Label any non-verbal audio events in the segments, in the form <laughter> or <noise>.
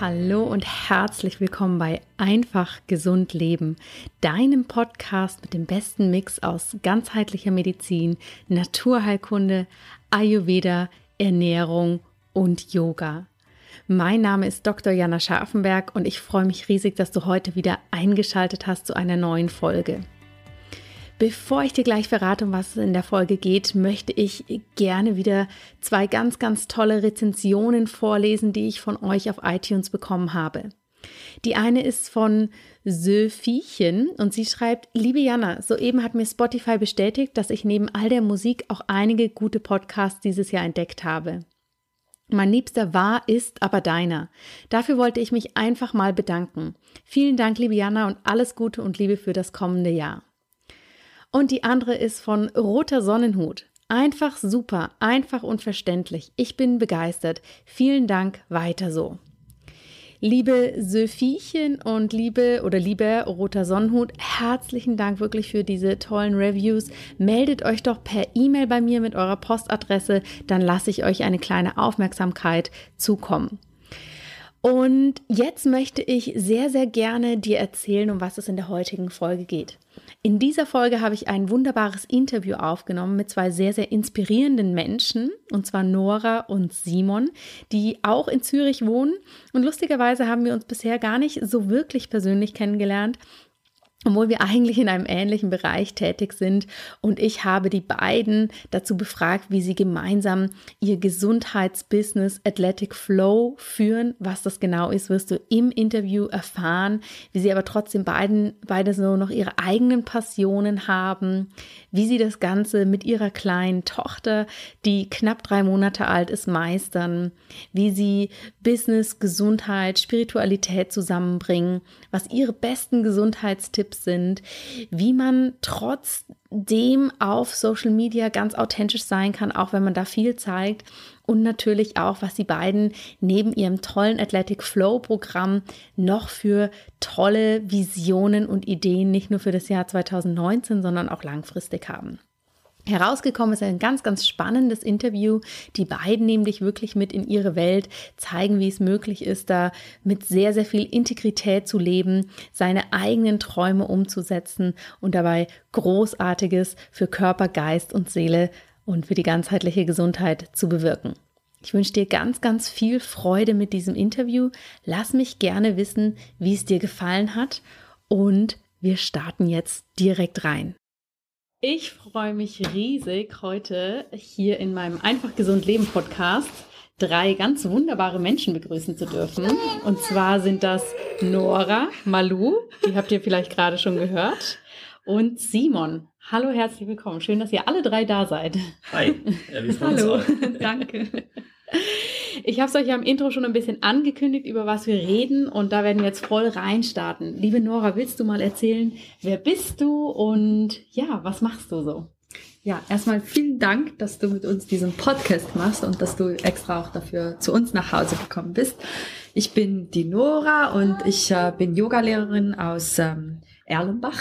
Hallo und herzlich willkommen bei Einfach Gesund Leben, deinem Podcast mit dem besten Mix aus ganzheitlicher Medizin, Naturheilkunde, Ayurveda, Ernährung und Yoga. Mein Name ist Dr. Jana Scharfenberg und ich freue mich riesig, dass du heute wieder eingeschaltet hast zu einer neuen Folge. Bevor ich dir gleich verrate, um was es in der Folge geht, möchte ich gerne wieder zwei ganz, ganz tolle Rezensionen vorlesen, die ich von euch auf iTunes bekommen habe. Die eine ist von Söfiechen und sie schreibt, liebe Jana, soeben hat mir Spotify bestätigt, dass ich neben all der Musik auch einige gute Podcasts dieses Jahr entdeckt habe. Mein Liebster war, ist aber deiner. Dafür wollte ich mich einfach mal bedanken. Vielen Dank, liebe Jana, und alles Gute und Liebe für das kommende Jahr. Und die andere ist von Roter Sonnenhut. Einfach super, einfach und verständlich. Ich bin begeistert. Vielen Dank, weiter so. Liebe Sophiechen und liebe oder lieber Roter Sonnenhut, herzlichen Dank wirklich für diese tollen Reviews. Meldet euch doch per E-Mail bei mir mit eurer Postadresse, dann lasse ich euch eine kleine Aufmerksamkeit zukommen. Und jetzt möchte ich sehr, sehr gerne dir erzählen, um was es in der heutigen Folge geht. In dieser Folge habe ich ein wunderbares Interview aufgenommen mit zwei sehr, sehr inspirierenden Menschen, und zwar Nora und Simon, die auch in Zürich wohnen. Und lustigerweise haben wir uns bisher gar nicht so wirklich persönlich kennengelernt, obwohl wir eigentlich in einem ähnlichen Bereich tätig sind. Und ich habe die beiden dazu befragt, wie sie gemeinsam ihr Gesundheitsbusiness Athletic Flow führen. Was das genau ist, wirst du im Interview erfahren. Wie sie aber trotzdem beiden, beide so noch ihre eigenen Passionen haben. Wie sie das Ganze mit ihrer kleinen Tochter, die knapp drei Monate alt ist, meistern. Wie sie Business, Gesundheit, Spiritualität zusammenbringen. Was ihre besten Gesundheitstipps Tipps sind, wie man trotzdem auf Social Media ganz authentisch sein kann, auch wenn man da viel zeigt. Und natürlich auch, was die beiden neben ihrem tollen Athletic Flow Programm noch für tolle Visionen und Ideen nicht nur für das Jahr 2019, sondern auch langfristig haben. Herausgekommen ist ein ganz, ganz spannendes Interview. Die beiden nämlich wirklich mit in ihre Welt zeigen, wie es möglich ist, da mit sehr, sehr viel Integrität zu leben, seine eigenen Träume umzusetzen und dabei Großartiges für Körper, Geist und Seele und für die ganzheitliche Gesundheit zu bewirken. Ich wünsche dir ganz, ganz viel Freude mit diesem Interview. Lass mich gerne wissen, wie es dir gefallen hat und wir starten jetzt direkt rein. Ich freue mich riesig, heute hier in meinem Einfach Gesund Leben Podcast drei ganz wunderbare Menschen begrüßen zu dürfen. Und zwar sind das Nora Malu, die habt ihr vielleicht gerade schon gehört, und Simon. Hallo, herzlich willkommen. Schön, dass ihr alle drei da seid. Hi. Ja, Hallo, <laughs> danke. Ich habe es euch ja im Intro schon ein bisschen angekündigt, über was wir reden und da werden wir jetzt voll reinstarten. Liebe Nora, willst du mal erzählen, wer bist du und ja, was machst du so? Ja, erstmal vielen Dank, dass du mit uns diesen Podcast machst und dass du extra auch dafür zu uns nach Hause gekommen bist. Ich bin die Nora und ich äh, bin Yogalehrerin aus ähm, Erlenbach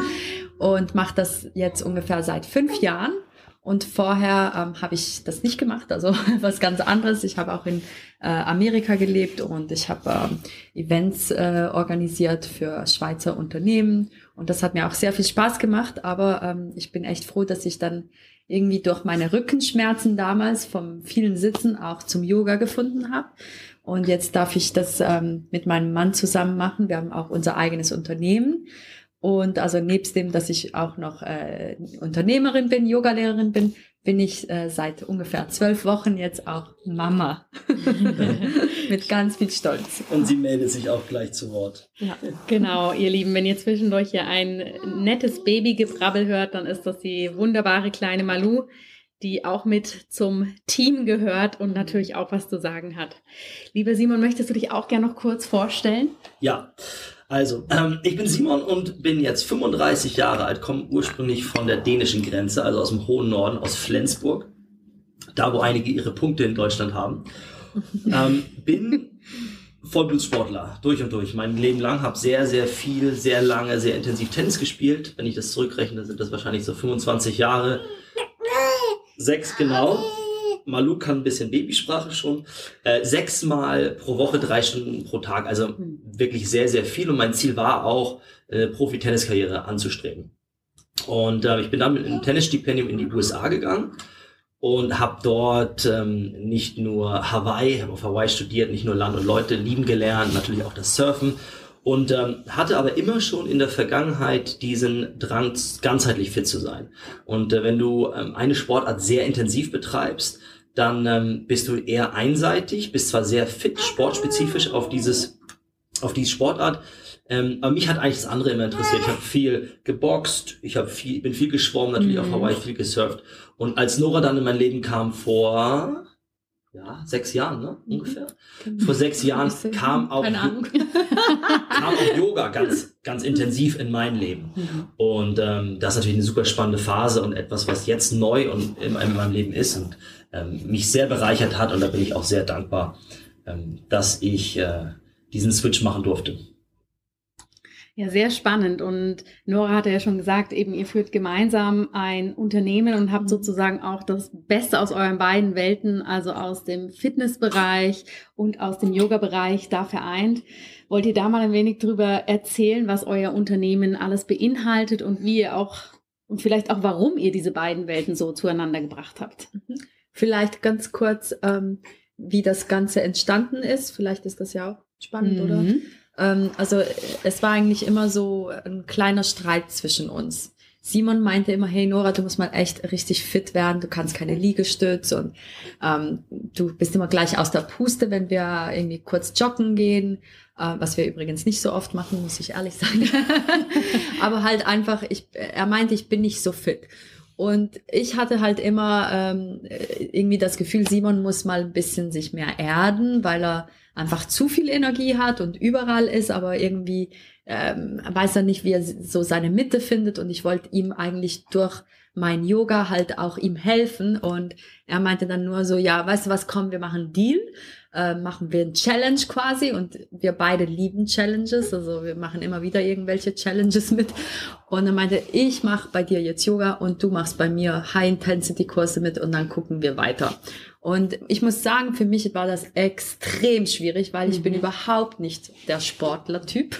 <laughs> und mache das jetzt ungefähr seit fünf Jahren und vorher ähm, habe ich das nicht gemacht, also <laughs> was ganz anderes. Ich habe auch in äh, Amerika gelebt und ich habe ähm, Events äh, organisiert für Schweizer Unternehmen. Und das hat mir auch sehr viel Spaß gemacht. Aber ähm, ich bin echt froh, dass ich dann irgendwie durch meine Rückenschmerzen damals vom vielen Sitzen auch zum Yoga gefunden habe. Und jetzt darf ich das ähm, mit meinem Mann zusammen machen. Wir haben auch unser eigenes Unternehmen. Und also nebst dem, dass ich auch noch äh, Unternehmerin bin, Yogalehrerin bin, bin ich äh, seit ungefähr zwölf Wochen jetzt auch Mama. <laughs> Mit ganz viel Stolz. Und sie meldet sich auch gleich zu Wort. Ja, genau, ihr Lieben. Wenn ihr zwischendurch hier ein nettes Babygebrabbel hört, dann ist das die wunderbare kleine Malu, die auch mit zum Team gehört und natürlich auch was zu sagen hat. Lieber Simon, möchtest du dich auch gerne noch kurz vorstellen? Ja. Also, ähm, ich bin Simon und bin jetzt 35 Jahre alt, komme ursprünglich von der dänischen Grenze, also aus dem hohen Norden, aus Flensburg, da wo einige ihre Punkte in Deutschland haben. <laughs> Ähm, bin Vollblutsportler, durch und durch, mein Leben lang, habe sehr, sehr viel, sehr lange, sehr intensiv Tennis gespielt. Wenn ich das zurückrechne, sind das wahrscheinlich so 25 Jahre. Sechs genau. Malu kann ein bisschen Babysprache schon. Äh, sechsmal pro Woche, drei Stunden pro Tag. Also mhm. wirklich sehr, sehr viel. Und mein Ziel war auch, äh, Profi-Tenniskarriere anzustreben. Und äh, ich bin dann mit einem Tennisstipendium in die USA gegangen und habe dort ähm, nicht nur Hawaii, habe auf Hawaii studiert, nicht nur Land und Leute lieben gelernt, natürlich auch das Surfen und ähm, hatte aber immer schon in der Vergangenheit diesen Drang, ganzheitlich fit zu sein. Und äh, wenn du ähm, eine Sportart sehr intensiv betreibst, dann ähm, bist du eher einseitig, bist zwar sehr fit, sportspezifisch auf dieses auf diese Sportart, ähm, aber mich hat eigentlich das andere immer interessiert. Ich habe viel geboxt, ich habe viel, bin viel geschwommen, natürlich mhm. auf Hawaii viel gesurft. Und als Nora dann in mein Leben kam vor ja, sechs Jahren, ne? Mhm. Ungefähr. Mhm. Vor sechs Jahren kam auch, <laughs> kam auch Yoga ganz, ganz intensiv in mein Leben. Mhm. Und ähm, das ist natürlich eine super spannende Phase und etwas, was jetzt neu und in, in meinem Leben ist und ähm, mich sehr bereichert hat. Und da bin ich auch sehr dankbar, ähm, dass ich äh, diesen Switch machen durfte. Ja, sehr spannend. Und Nora hatte ja schon gesagt, eben ihr führt gemeinsam ein Unternehmen und habt mhm. sozusagen auch das Beste aus euren beiden Welten, also aus dem Fitnessbereich und aus dem Yoga-Bereich da vereint. Wollt ihr da mal ein wenig drüber erzählen, was euer Unternehmen alles beinhaltet und wie ihr auch und vielleicht auch warum ihr diese beiden Welten so zueinander gebracht habt? Mhm. Vielleicht ganz kurz, ähm, wie das Ganze entstanden ist. Vielleicht ist das ja auch spannend, mhm. oder? Ähm, also es war eigentlich immer so ein kleiner Streit zwischen uns. Simon meinte immer, hey Nora, du musst mal echt richtig fit werden, du kannst keine Liegestütze und ähm, du bist immer gleich aus der Puste, wenn wir irgendwie kurz joggen gehen, äh, was wir übrigens nicht so oft machen, muss ich ehrlich sagen. <laughs> Aber halt einfach, ich, er meinte, ich bin nicht so fit. Und ich hatte halt immer ähm, irgendwie das Gefühl, Simon muss mal ein bisschen sich mehr erden, weil er einfach zu viel Energie hat und überall ist, aber irgendwie ähm, weiß er nicht, wie er so seine Mitte findet. Und ich wollte ihm eigentlich durch mein Yoga halt auch ihm helfen. Und er meinte dann nur so, ja, weißt du was, komm, wir machen Deal äh, machen wir ein Challenge quasi und wir beide lieben Challenges, also wir machen immer wieder irgendwelche Challenges mit. Und er meinte, ich mache bei dir jetzt Yoga und du machst bei mir High-Intensity-Kurse mit und dann gucken wir weiter. Und ich muss sagen, für mich war das extrem schwierig, weil ich mhm. bin überhaupt nicht der Sportler-Typ.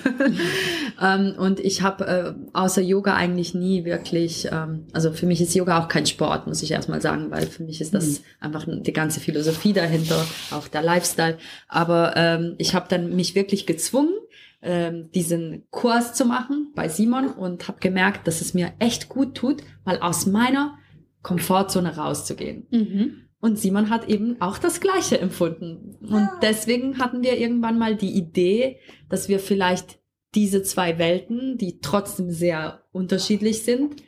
<laughs> ähm, und ich habe äh, außer Yoga eigentlich nie wirklich, ähm, also für mich ist Yoga auch kein Sport, muss ich erstmal sagen, weil für mich ist das mhm. einfach die ganze Philosophie dahinter, auch der Lifestyle. Aber ähm, ich habe dann mich wirklich gezwungen, ähm, diesen Kurs zu machen bei Simon und habe gemerkt, dass es mir echt gut tut, mal aus meiner Komfortzone rauszugehen. Mhm. Und Simon hat eben auch das Gleiche empfunden. Und deswegen hatten wir irgendwann mal die Idee, dass wir vielleicht diese zwei Welten, die trotzdem sehr unterschiedlich sind,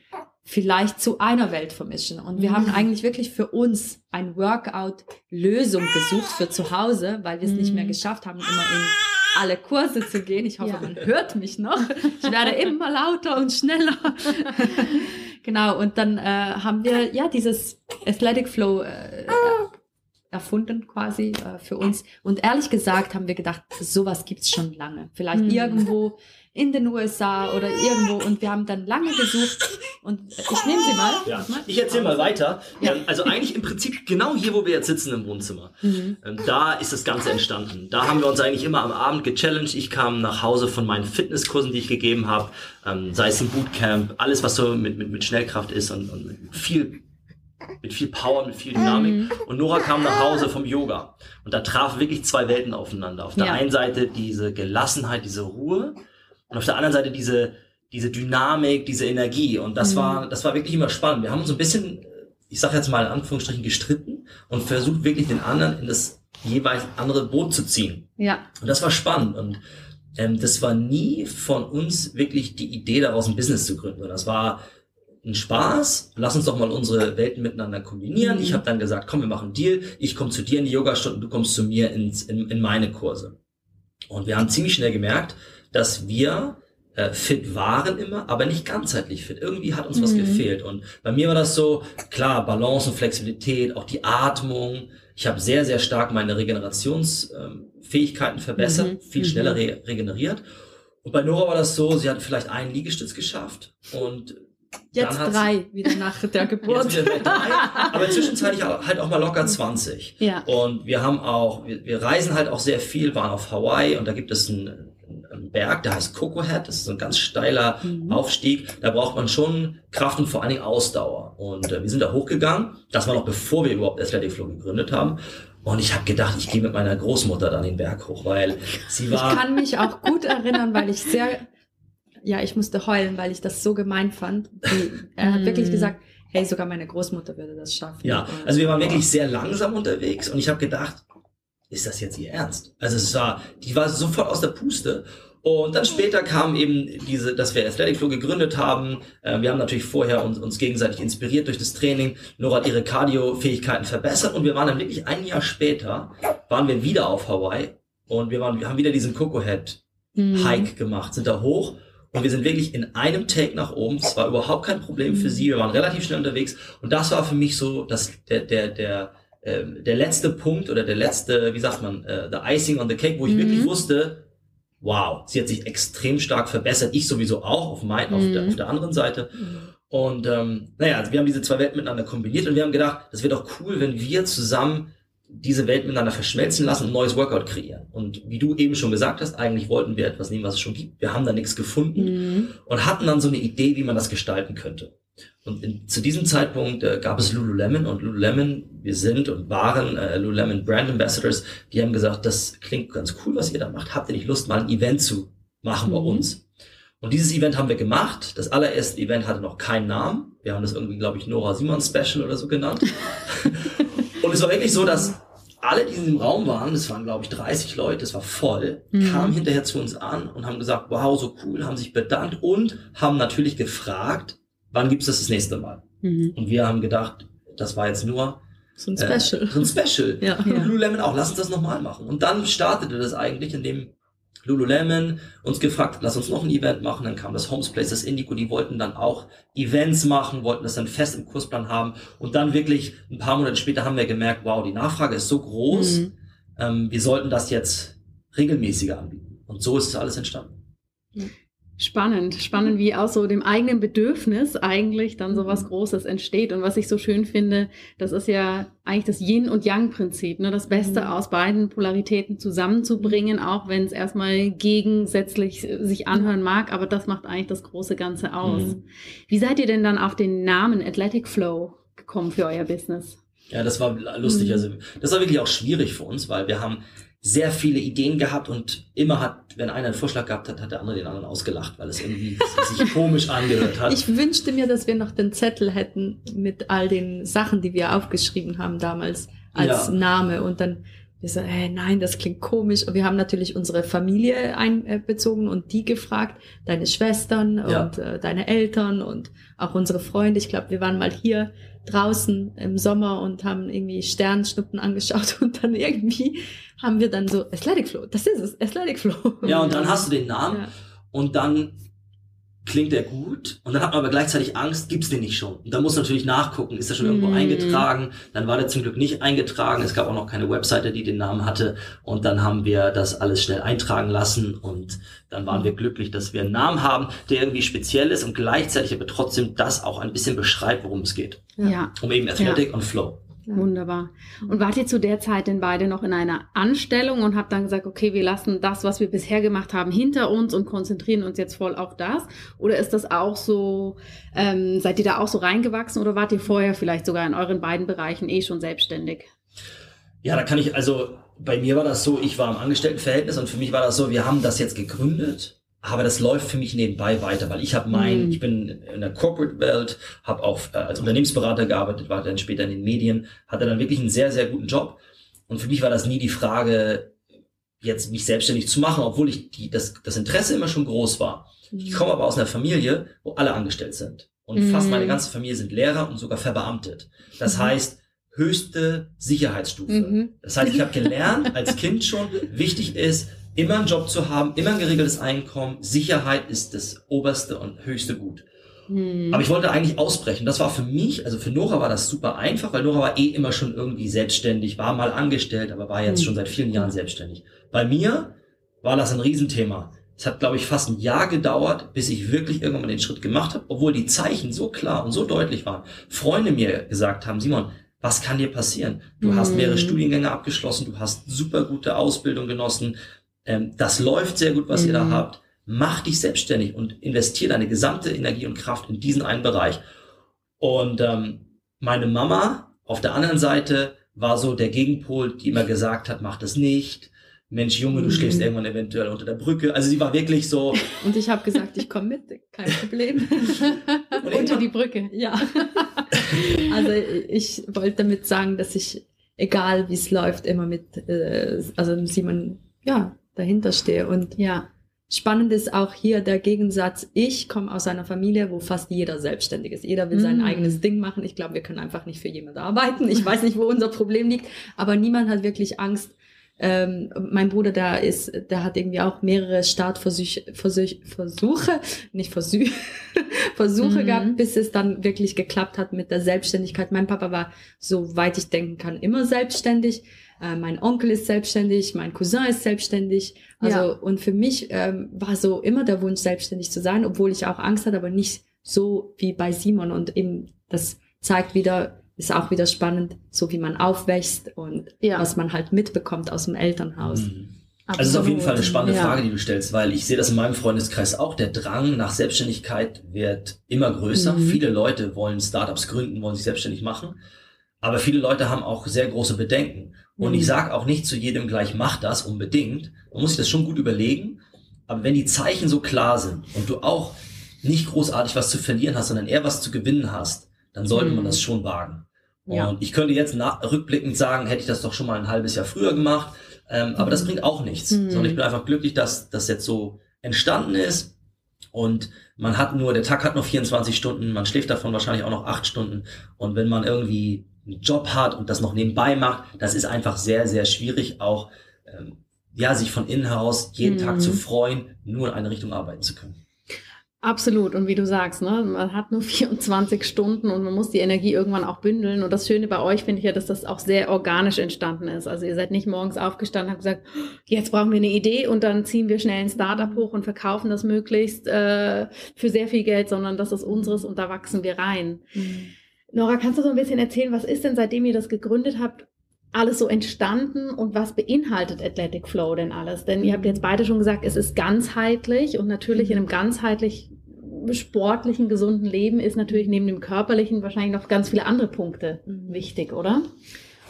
vielleicht zu einer Welt vermischen. Und wir mhm. haben eigentlich wirklich für uns ein Workout-Lösung gesucht für zu Hause, weil wir es mhm. nicht mehr mhm. geschafft haben, immer in alle Kurse zu gehen. Ich hoffe, ja. man hört mich noch. Ich werde immer lauter und schneller. <laughs> genau, und dann äh, haben wir ja dieses Athletic Flow äh, erfunden quasi äh, für uns. Und ehrlich gesagt haben wir gedacht, sowas gibt's schon lange. Vielleicht mhm. irgendwo in den USA oder irgendwo und wir haben dann lange gesucht und ich nehme sie mal. Ja. Ich erzähle mal weiter. Ja. Ähm, also eigentlich im Prinzip genau hier, wo wir jetzt sitzen im Wohnzimmer. Mhm. Ähm, da ist das Ganze entstanden. Da haben wir uns eigentlich immer am Abend gechallenged. Ich kam nach Hause von meinen Fitnesskursen, die ich gegeben habe, ähm, sei es ein Bootcamp, alles was so mit, mit, mit Schnellkraft ist und, und mit viel mit viel Power, mit viel Dynamik. Mhm. Und Nora kam nach Hause vom Yoga. Und da trafen wirklich zwei Welten aufeinander. Auf der ja. einen Seite diese Gelassenheit, diese Ruhe und auf der anderen Seite diese, diese Dynamik, diese Energie. Und das mhm. war, das war wirklich immer spannend. Wir haben uns ein bisschen, ich sage jetzt mal in Anführungsstrichen, gestritten und versucht wirklich den anderen in das jeweils andere Boot zu ziehen. Ja. Und das war spannend. Und ähm, das war nie von uns wirklich die Idee daraus ein Business zu gründen. Das war ein Spaß, lass uns doch mal unsere Welten miteinander kombinieren. Mhm. Ich habe dann gesagt, komm, wir machen einen Deal. Ich komme zu dir in die Yogastunden, du kommst zu mir ins, in, in meine Kurse. Und wir haben ziemlich schnell gemerkt, dass wir äh, fit waren immer, aber nicht ganzheitlich fit. Irgendwie hat uns mhm. was gefehlt. Und bei mir war das so, klar, Balance und Flexibilität, auch die Atmung. Ich habe sehr, sehr stark meine Regenerationsfähigkeiten ähm, verbessert, mhm. viel schneller mhm. re regeneriert. Und bei Nora war das so, sie hat vielleicht einen Liegestütz geschafft und Jetzt drei, wieder nach der Geburt. Jetzt drei, aber zwischenzeitlich <laughs> halt auch mal locker 20. Ja. Und wir haben auch, wir, wir reisen halt auch sehr viel, waren auf Hawaii und da gibt es einen Berg, der heißt Coco Head. Das ist so ein ganz steiler mhm. Aufstieg. Da braucht man schon Kraft und vor allen Dingen Ausdauer. Und äh, wir sind da hochgegangen. Das war noch bevor wir überhaupt Athletic Flow gegründet haben. Und ich habe gedacht, ich gehe mit meiner Großmutter dann den Berg hoch, weil sie war. Ich kann mich auch gut erinnern, weil ich sehr ja, ich musste heulen, weil ich das so gemein fand. er hat wirklich mm. gesagt, hey, sogar meine Großmutter würde das schaffen. Ja, also wir waren wirklich sehr langsam unterwegs und ich habe gedacht, ist das jetzt ihr Ernst? Also es war, die war sofort aus der Puste. Und dann später kam eben diese, dass wir Athletic Flow gegründet haben. Ähm, wir haben natürlich vorher uns, uns gegenseitig inspiriert durch das Training. Nora hat ihre Cardio-Fähigkeiten verbessert und wir waren dann wirklich ein Jahr später, waren wir wieder auf Hawaii und wir waren, wir haben wieder diesen Coco Head Hike mhm. gemacht, sind da hoch und wir sind wirklich in einem Take nach oben. Es war überhaupt kein Problem für sie. Wir waren relativ schnell unterwegs. Und das war für mich so, dass der, der, der, äh, der letzte Punkt oder der letzte, wie sagt man, äh, the icing on the cake, wo ich mhm. wirklich wusste, wow, sie hat sich extrem stark verbessert. Ich sowieso auch auf, mein, mhm. auf, der, auf der anderen Seite. Und ähm, naja, also wir haben diese zwei Welten miteinander kombiniert und wir haben gedacht, das wäre doch cool, wenn wir zusammen diese Welt miteinander verschmelzen lassen und ein neues Workout kreieren. Und wie du eben schon gesagt hast, eigentlich wollten wir etwas nehmen, was es schon gibt. Wir haben da nichts gefunden mhm. und hatten dann so eine Idee, wie man das gestalten könnte. Und in, zu diesem Zeitpunkt äh, gab es Lululemon und Lululemon, wir sind und waren äh, Lululemon Brand Ambassadors, die haben gesagt, das klingt ganz cool, was ihr da macht. Habt ihr nicht Lust, mal ein Event zu machen mhm. bei uns? Und dieses Event haben wir gemacht. Das allererste Event hatte noch keinen Namen. Wir haben das irgendwie, glaube ich, Nora Simon Special oder so genannt. <laughs> Und es war wirklich so, dass alle, die in diesem Raum waren, das waren glaube ich 30 Leute, es war voll, mhm. kamen hinterher zu uns an und haben gesagt, wow, so cool, haben sich bedankt und haben natürlich gefragt, wann gibt's das das nächste Mal? Mhm. Und wir haben gedacht, das war jetzt nur so ein Special. Äh, so ein Special. <laughs> ja. Und Lululemon auch, lass uns das nochmal machen. Und dann startete das eigentlich, indem Lululemon uns gefragt, lass uns noch ein Event machen. Dann kam das Homesplace, das Indigo, die wollten dann auch Events machen, wollten das dann fest im Kursplan haben. Und dann wirklich ein paar Monate später haben wir gemerkt, wow, die Nachfrage ist so groß, mhm. ähm, wir sollten das jetzt regelmäßiger anbieten. Und so ist es alles entstanden. Spannend, spannend, wie aus so dem eigenen Bedürfnis eigentlich dann so was mhm. Großes entsteht. Und was ich so schön finde, das ist ja eigentlich das Yin- und Yang-Prinzip, ne? das Beste mhm. aus beiden Polaritäten zusammenzubringen, auch wenn es erstmal gegensätzlich sich anhören mag, aber das macht eigentlich das große Ganze aus. Mhm. Wie seid ihr denn dann auf den Namen Athletic Flow gekommen für euer Business? Ja, das war lustig. Mhm. Also, das war wirklich auch schwierig für uns, weil wir haben sehr viele Ideen gehabt und immer hat, wenn einer einen Vorschlag gehabt hat, hat der andere den anderen ausgelacht, weil es irgendwie <laughs> sich komisch angehört hat. Ich wünschte mir, dass wir noch den Zettel hätten mit all den Sachen, die wir aufgeschrieben haben damals als ja. Name und dann wir so, hey, nein, das klingt komisch. Und wir haben natürlich unsere Familie einbezogen und die gefragt, deine Schwestern ja. und äh, deine Eltern und auch unsere Freunde. Ich glaube, wir waren mal hier draußen im Sommer und haben irgendwie Sternschnuppen angeschaut <laughs> und dann irgendwie haben wir dann so Athletic Flow, das ist es, Athletic Flow. Ja, und dann hast du den Namen ja. und dann klingt er gut und dann hat man aber gleichzeitig Angst, gibt's den nicht schon? Und dann muss natürlich nachgucken, ist er schon irgendwo mm. eingetragen? Dann war der zum Glück nicht eingetragen, es gab auch noch keine Webseite, die den Namen hatte und dann haben wir das alles schnell eintragen lassen und dann waren wir glücklich, dass wir einen Namen haben, der irgendwie speziell ist und gleichzeitig aber trotzdem das auch ein bisschen beschreibt, worum es geht. Ja. Um eben Athletic ja. und Flow. Wunderbar. Und wart ihr zu der Zeit denn beide noch in einer Anstellung und habt dann gesagt, okay, wir lassen das, was wir bisher gemacht haben, hinter uns und konzentrieren uns jetzt voll auf das? Oder ist das auch so, ähm, seid ihr da auch so reingewachsen oder wart ihr vorher vielleicht sogar in euren beiden Bereichen eh schon selbstständig? Ja, da kann ich, also bei mir war das so, ich war im Angestelltenverhältnis und für mich war das so, wir haben das jetzt gegründet aber das läuft für mich nebenbei weiter, weil ich habe mein, mhm. ich bin in der Corporate-Welt, habe auch äh, als Unternehmensberater gearbeitet, war dann später in den Medien, hatte dann wirklich einen sehr, sehr guten Job. Und für mich war das nie die Frage, jetzt mich selbstständig zu machen, obwohl ich die, das, das Interesse immer schon groß war. Mhm. Ich komme aber aus einer Familie, wo alle angestellt sind. Und mhm. fast meine ganze Familie sind Lehrer und sogar verbeamtet. Das mhm. heißt, höchste Sicherheitsstufe. Mhm. Das heißt, ich habe gelernt als Kind schon, wichtig ist, immer einen Job zu haben, immer ein geregeltes Einkommen. Sicherheit ist das oberste und höchste Gut. Hm. Aber ich wollte eigentlich ausbrechen. Das war für mich, also für Nora war das super einfach, weil Nora war eh immer schon irgendwie selbstständig, war mal angestellt, aber war jetzt hm. schon seit vielen Jahren selbstständig. Bei mir war das ein Riesenthema. es hat, glaube ich, fast ein Jahr gedauert, bis ich wirklich irgendwann mal den Schritt gemacht habe, obwohl die Zeichen so klar und so deutlich waren. Freunde mir gesagt haben, Simon, was kann dir passieren? Du mhm. hast mehrere Studiengänge abgeschlossen, du hast super gute Ausbildung genossen, ähm, das läuft sehr gut, was mhm. ihr da mhm. habt. Mach dich selbstständig und investier deine gesamte Energie und Kraft in diesen einen Bereich. Und ähm, meine Mama auf der anderen Seite war so der Gegenpol, die immer gesagt hat, mach das nicht. Mensch, Junge, du mhm. schläfst irgendwann eventuell unter der Brücke. Also sie war wirklich so. <laughs> Und ich habe gesagt, ich komme mit, kein <laughs> Problem. <laughs> unter die Brücke. Ja. also ich wollte damit sagen, dass ich, egal wie es läuft, immer mit, äh, also Simon, ja, dahinter stehe. Und ja. Spannend ist auch hier der Gegensatz. Ich komme aus einer Familie, wo fast jeder selbstständig ist. Jeder will sein mm. eigenes Ding machen. Ich glaube, wir können einfach nicht für jemanden arbeiten. Ich weiß nicht, wo unser Problem liegt, aber niemand hat wirklich Angst. Ähm, mein Bruder, der ist, der hat irgendwie auch mehrere Startversuche, Versuche, nicht Versuche, <laughs> Versuche mm. gehabt, bis es dann wirklich geklappt hat mit der Selbstständigkeit. Mein Papa war, soweit ich denken kann, immer selbstständig äh, mein Onkel ist selbstständig, mein Cousin ist selbstständig. Also ja. und für mich ähm, war so immer der Wunsch, selbstständig zu sein, obwohl ich auch Angst hatte, aber nicht so wie bei Simon. Und eben das zeigt wieder, ist auch wieder spannend, so wie man aufwächst und ja. was man halt mitbekommt aus dem Elternhaus. Mhm. Also es ist auf jeden Fall eine spannende ja. Frage, die du stellst, weil ich sehe das in meinem Freundeskreis auch. Der Drang nach Selbstständigkeit wird immer größer. Mhm. Viele Leute wollen Startups gründen, wollen sich selbstständig machen. Aber viele Leute haben auch sehr große Bedenken. Und mhm. ich sage auch nicht zu jedem gleich, mach das unbedingt. Man muss sich das schon gut überlegen. Aber wenn die Zeichen so klar sind und du auch nicht großartig was zu verlieren hast, sondern eher was zu gewinnen hast, dann sollte mhm. man das schon wagen. Ja. Und ich könnte jetzt nach, rückblickend sagen, hätte ich das doch schon mal ein halbes Jahr früher gemacht. Ähm, aber das mhm. bringt auch nichts. Mhm. Sondern ich bin einfach glücklich, dass das jetzt so entstanden ist. Und man hat nur, der Tag hat nur 24 Stunden, man schläft davon wahrscheinlich auch noch acht Stunden. Und wenn man irgendwie einen Job hat und das noch nebenbei macht, das ist einfach sehr, sehr schwierig, auch ähm, ja, sich von innen heraus jeden mhm. Tag zu freuen, nur in eine Richtung arbeiten zu können. Absolut. Und wie du sagst, ne, man hat nur <laughs> 24 Stunden und man muss die Energie irgendwann auch bündeln. Und das Schöne bei euch finde ich ja, dass das auch sehr organisch entstanden ist. Also ihr seid nicht morgens aufgestanden und habt gesagt, jetzt brauchen wir eine Idee und dann ziehen wir schnell ein Startup hoch und verkaufen das möglichst äh, für sehr viel Geld, sondern das ist unseres und da wachsen wir rein. Mhm. Nora, kannst du so ein bisschen erzählen, was ist denn, seitdem ihr das gegründet habt, alles so entstanden und was beinhaltet Athletic Flow denn alles? Denn ihr habt jetzt beide schon gesagt, es ist ganzheitlich und natürlich in einem ganzheitlich sportlichen, gesunden Leben ist natürlich neben dem körperlichen wahrscheinlich noch ganz viele andere Punkte mhm. wichtig, oder?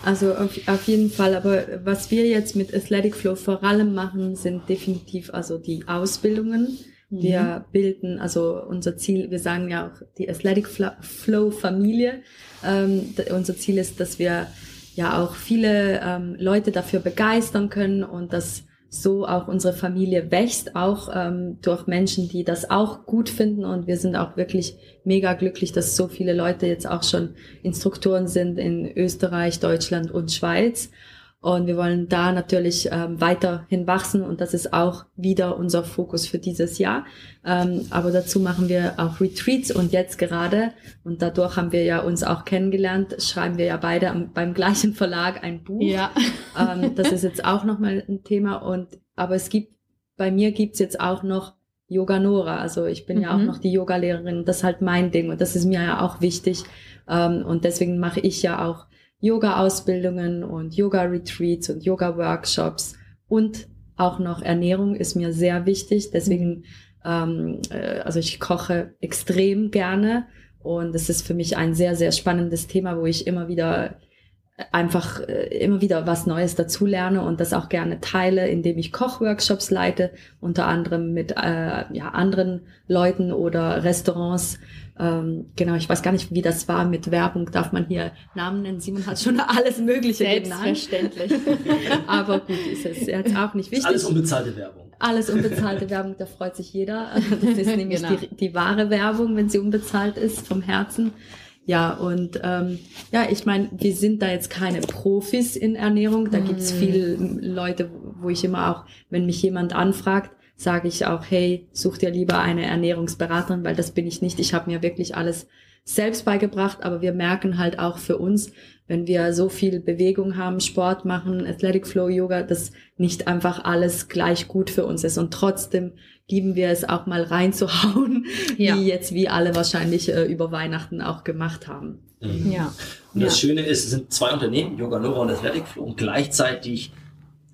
Also auf, auf jeden Fall, aber was wir jetzt mit Athletic Flow vor allem machen, sind definitiv also die Ausbildungen wir mhm. bilden, also unser Ziel, wir sagen ja auch die Athletic Flow Familie. Ähm, unser Ziel ist, dass wir ja auch viele ähm, Leute dafür begeistern können und dass so auch unsere Familie wächst, auch ähm, durch Menschen, die das auch gut finden. Und wir sind auch wirklich mega glücklich, dass so viele Leute jetzt auch schon Instruktoren sind in Österreich, Deutschland und Schweiz. Und wir wollen da natürlich ähm, weiterhin wachsen und das ist auch wieder unser Fokus für dieses Jahr. Ähm, aber dazu machen wir auch Retreats und jetzt gerade, und dadurch haben wir ja uns auch kennengelernt, schreiben wir ja beide am, beim gleichen Verlag ein Buch. Ja. <laughs> Ähm, das ist jetzt auch nochmal ein Thema. Und aber es gibt, bei mir gibt's jetzt auch noch Yoga Nora. Also ich bin mhm. ja auch mhm. noch die Yoga-Lehrerin. Das ist halt mein Ding und das ist mir ja auch wichtig. Ähm, und deswegen mache ich ja auch Yoga-Ausbildungen und Yoga-Retreats und Yoga-Workshops und auch noch Ernährung ist mir sehr wichtig. Deswegen, ähm, äh, also ich koche extrem gerne und es ist für mich ein sehr, sehr spannendes Thema, wo ich immer wieder einfach äh, immer wieder was Neues dazulerne und das auch gerne teile, indem ich Kochworkshops leite, unter anderem mit äh, ja, anderen Leuten oder Restaurants. Ähm, genau, ich weiß gar nicht, wie das war mit Werbung. Darf man hier Namen nennen? Simon hat schon <laughs> alles Mögliche Selbstverständlich. genannt. <laughs> Aber gut, ist es jetzt auch nicht wichtig. Alles unbezahlte Werbung. Alles unbezahlte Werbung, da freut sich jeder. Das ist <laughs> nämlich genau. die, die wahre Werbung, wenn sie unbezahlt ist, vom Herzen. Ja, und ähm, ja, ich meine, wir sind da jetzt keine Profis in Ernährung. Da mm. gibt's viele Leute, wo ich immer auch, wenn mich jemand anfragt, sage ich auch, hey, such dir lieber eine Ernährungsberaterin, weil das bin ich nicht. Ich habe mir wirklich alles selbst beigebracht, aber wir merken halt auch für uns, wenn wir so viel Bewegung haben, Sport machen, Athletic Flow Yoga, dass nicht einfach alles gleich gut für uns ist. Und trotzdem lieben wir es auch mal reinzuhauen, <laughs> ja. wie jetzt wie alle wahrscheinlich äh, über Weihnachten auch gemacht haben. Mhm. Ja. Und das ja. Schöne ist, es sind zwei Unternehmen, Yoga Nova und Athletic Flow, und gleichzeitig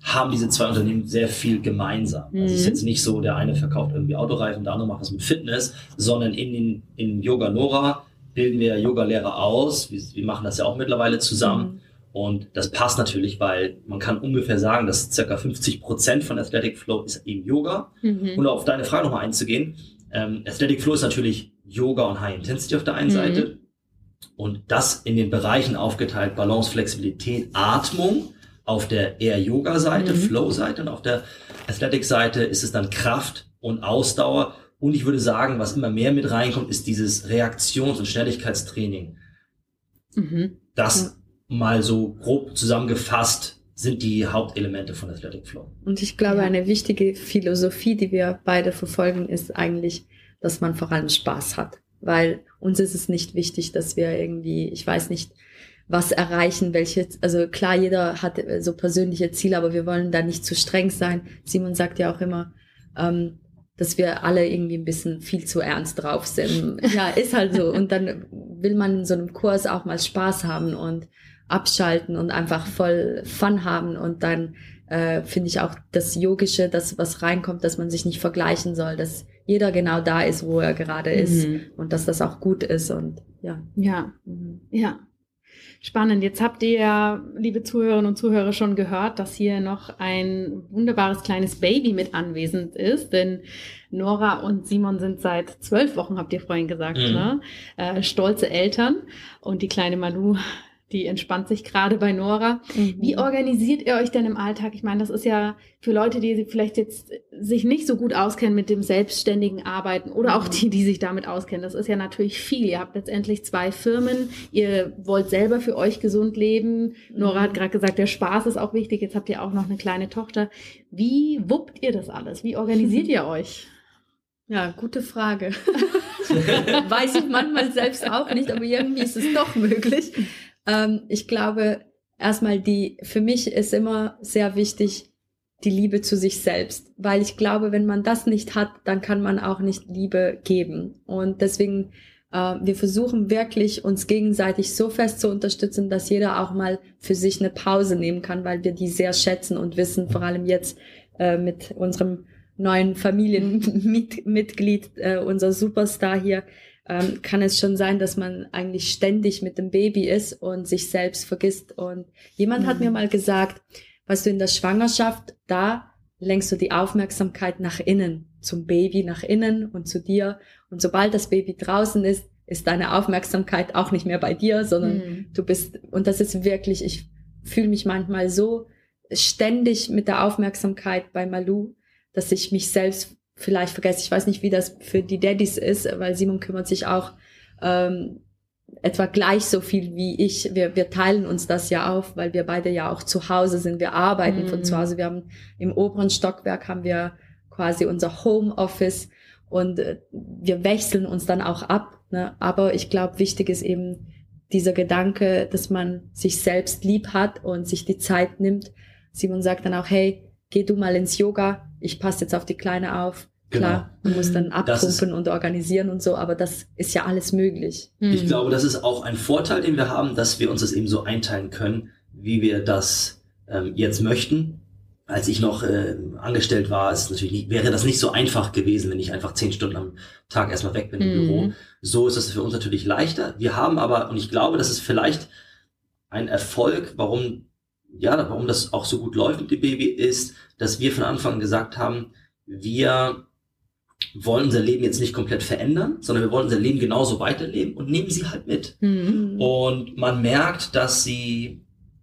haben diese zwei Unternehmen sehr viel gemeinsam. Mhm. Also es ist mhm. jetzt nicht so, der eine verkauft irgendwie Autoreifen, der andere macht was mit Fitness, sondern in, in, in Yoga Nora bilden wir Yoga-Lehrer aus. Wir, wir, machen das ja auch mittlerweile zusammen. Mhm. Und das passt natürlich, weil man kann ungefähr sagen, dass circa 50 Prozent von Athletic Flow ist eben Yoga. Mhm. Und auf deine Frage nochmal einzugehen. Ähm, Athletic Flow ist natürlich Yoga und High Intensity auf der einen mhm. Seite. Und das in den Bereichen aufgeteilt, Balance, Flexibilität, Atmung auf der eher Yoga-Seite, mhm. Flow-Seite und auf der Athletic-Seite ist es dann Kraft und Ausdauer. Und ich würde sagen, was immer mehr mit reinkommt, ist dieses Reaktions- und Schnelligkeitstraining. Mhm. Das. Mal so grob zusammengefasst sind die Hauptelemente von Athletic Flow. Und ich glaube, eine wichtige Philosophie, die wir beide verfolgen, ist eigentlich, dass man vor allem Spaß hat. Weil uns ist es nicht wichtig, dass wir irgendwie, ich weiß nicht, was erreichen, welche, also klar, jeder hat so persönliche Ziele, aber wir wollen da nicht zu streng sein. Simon sagt ja auch immer, ähm, dass wir alle irgendwie ein bisschen viel zu ernst drauf sind. <laughs> Ja, ist halt so. Und dann will man in so einem Kurs auch mal Spaß haben und abschalten und einfach voll Fun haben. Und dann äh, finde ich auch das Yogische, das was reinkommt, dass man sich nicht vergleichen soll, dass jeder genau da ist, wo er gerade ist mhm. und dass das auch gut ist und ja. Ja, mhm. ja. Spannend. Jetzt habt ihr ja, liebe Zuhörerinnen und Zuhörer, schon gehört, dass hier noch ein wunderbares kleines Baby mit anwesend ist, denn Nora und Simon sind seit zwölf Wochen, habt ihr vorhin gesagt, mhm. ne? Äh, stolze Eltern und die kleine Manu die entspannt sich gerade bei Nora. Mhm. Wie organisiert ihr euch denn im Alltag? Ich meine, das ist ja für Leute, die vielleicht jetzt sich nicht so gut auskennen mit dem selbstständigen Arbeiten oder auch mhm. die, die sich damit auskennen. Das ist ja natürlich viel. Ihr habt letztendlich zwei Firmen. Ihr wollt selber für euch gesund leben. Nora hat mhm. gerade gesagt, der Spaß ist auch wichtig. Jetzt habt ihr auch noch eine kleine Tochter. Wie wuppt ihr das alles? Wie organisiert <laughs> ihr euch? Ja, gute Frage. <laughs> Weiß ich manchmal selbst auch nicht, aber irgendwie ist es doch möglich. Ähm, ich glaube, erstmal die, für mich ist immer sehr wichtig, die Liebe zu sich selbst, weil ich glaube, wenn man das nicht hat, dann kann man auch nicht Liebe geben. Und deswegen, äh, wir versuchen wirklich uns gegenseitig so fest zu unterstützen, dass jeder auch mal für sich eine Pause nehmen kann, weil wir die sehr schätzen und wissen, vor allem jetzt äh, mit unserem neuen Familienmitglied, äh, unser Superstar hier, ähm, kann es schon sein, dass man eigentlich ständig mit dem Baby ist und sich selbst vergisst. Und jemand mhm. hat mir mhm. mal gesagt, was du in der Schwangerschaft, da lenkst du die Aufmerksamkeit nach innen, zum Baby nach innen und zu dir. Und sobald das Baby draußen ist, ist deine Aufmerksamkeit auch nicht mehr bei dir, sondern mhm. du bist, und das ist wirklich, ich fühle mich manchmal so ständig mit der Aufmerksamkeit bei Malu, dass ich mich selbst vielleicht vergesse. Ich weiß nicht, wie das für die Daddys ist, weil Simon kümmert sich auch ähm, etwa gleich so viel wie ich. Wir, wir teilen uns das ja auf, weil wir beide ja auch zu Hause sind. Wir arbeiten mhm. von zu mhm. Hause. Wir haben im oberen Stockwerk haben wir quasi unser Homeoffice und äh, wir wechseln uns dann auch ab. Ne? Aber ich glaube, wichtig ist eben dieser Gedanke, dass man sich selbst lieb hat und sich die Zeit nimmt. Simon sagt dann auch, hey, geh du mal ins Yoga, ich passe jetzt auf die Kleine auf. Klar, genau. man muss dann abpumpen und organisieren und so, aber das ist ja alles möglich. Ich mhm. glaube, das ist auch ein Vorteil, den wir haben, dass wir uns das eben so einteilen können, wie wir das ähm, jetzt möchten. Als ich noch äh, angestellt war, ist natürlich nicht, wäre das nicht so einfach gewesen, wenn ich einfach zehn Stunden am Tag erstmal weg bin im mhm. Büro. So ist das für uns natürlich leichter. Wir haben aber, und ich glaube, das ist vielleicht ein Erfolg, warum ja, warum das auch so gut läuft mit dem Baby, ist, dass wir von Anfang an gesagt haben, wir wollen unser Leben jetzt nicht komplett verändern, sondern wir wollen unser Leben genauso weiterleben und nehmen sie halt mit. Mhm. Und man merkt, dass sie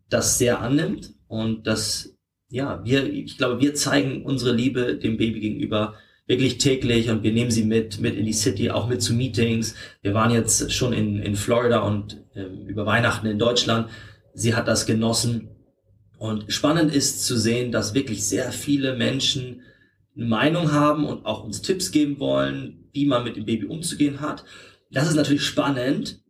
das sehr annimmt und dass, ja, wir, ich glaube, wir zeigen unsere Liebe dem Baby gegenüber wirklich täglich und wir nehmen sie mit, mit in die City, auch mit zu Meetings. Wir waren jetzt schon in, in Florida und äh, über Weihnachten in Deutschland. Sie hat das genossen und spannend ist zu sehen, dass wirklich sehr viele Menschen eine Meinung haben und auch uns Tipps geben wollen, wie man mit dem Baby umzugehen hat. Das ist natürlich spannend.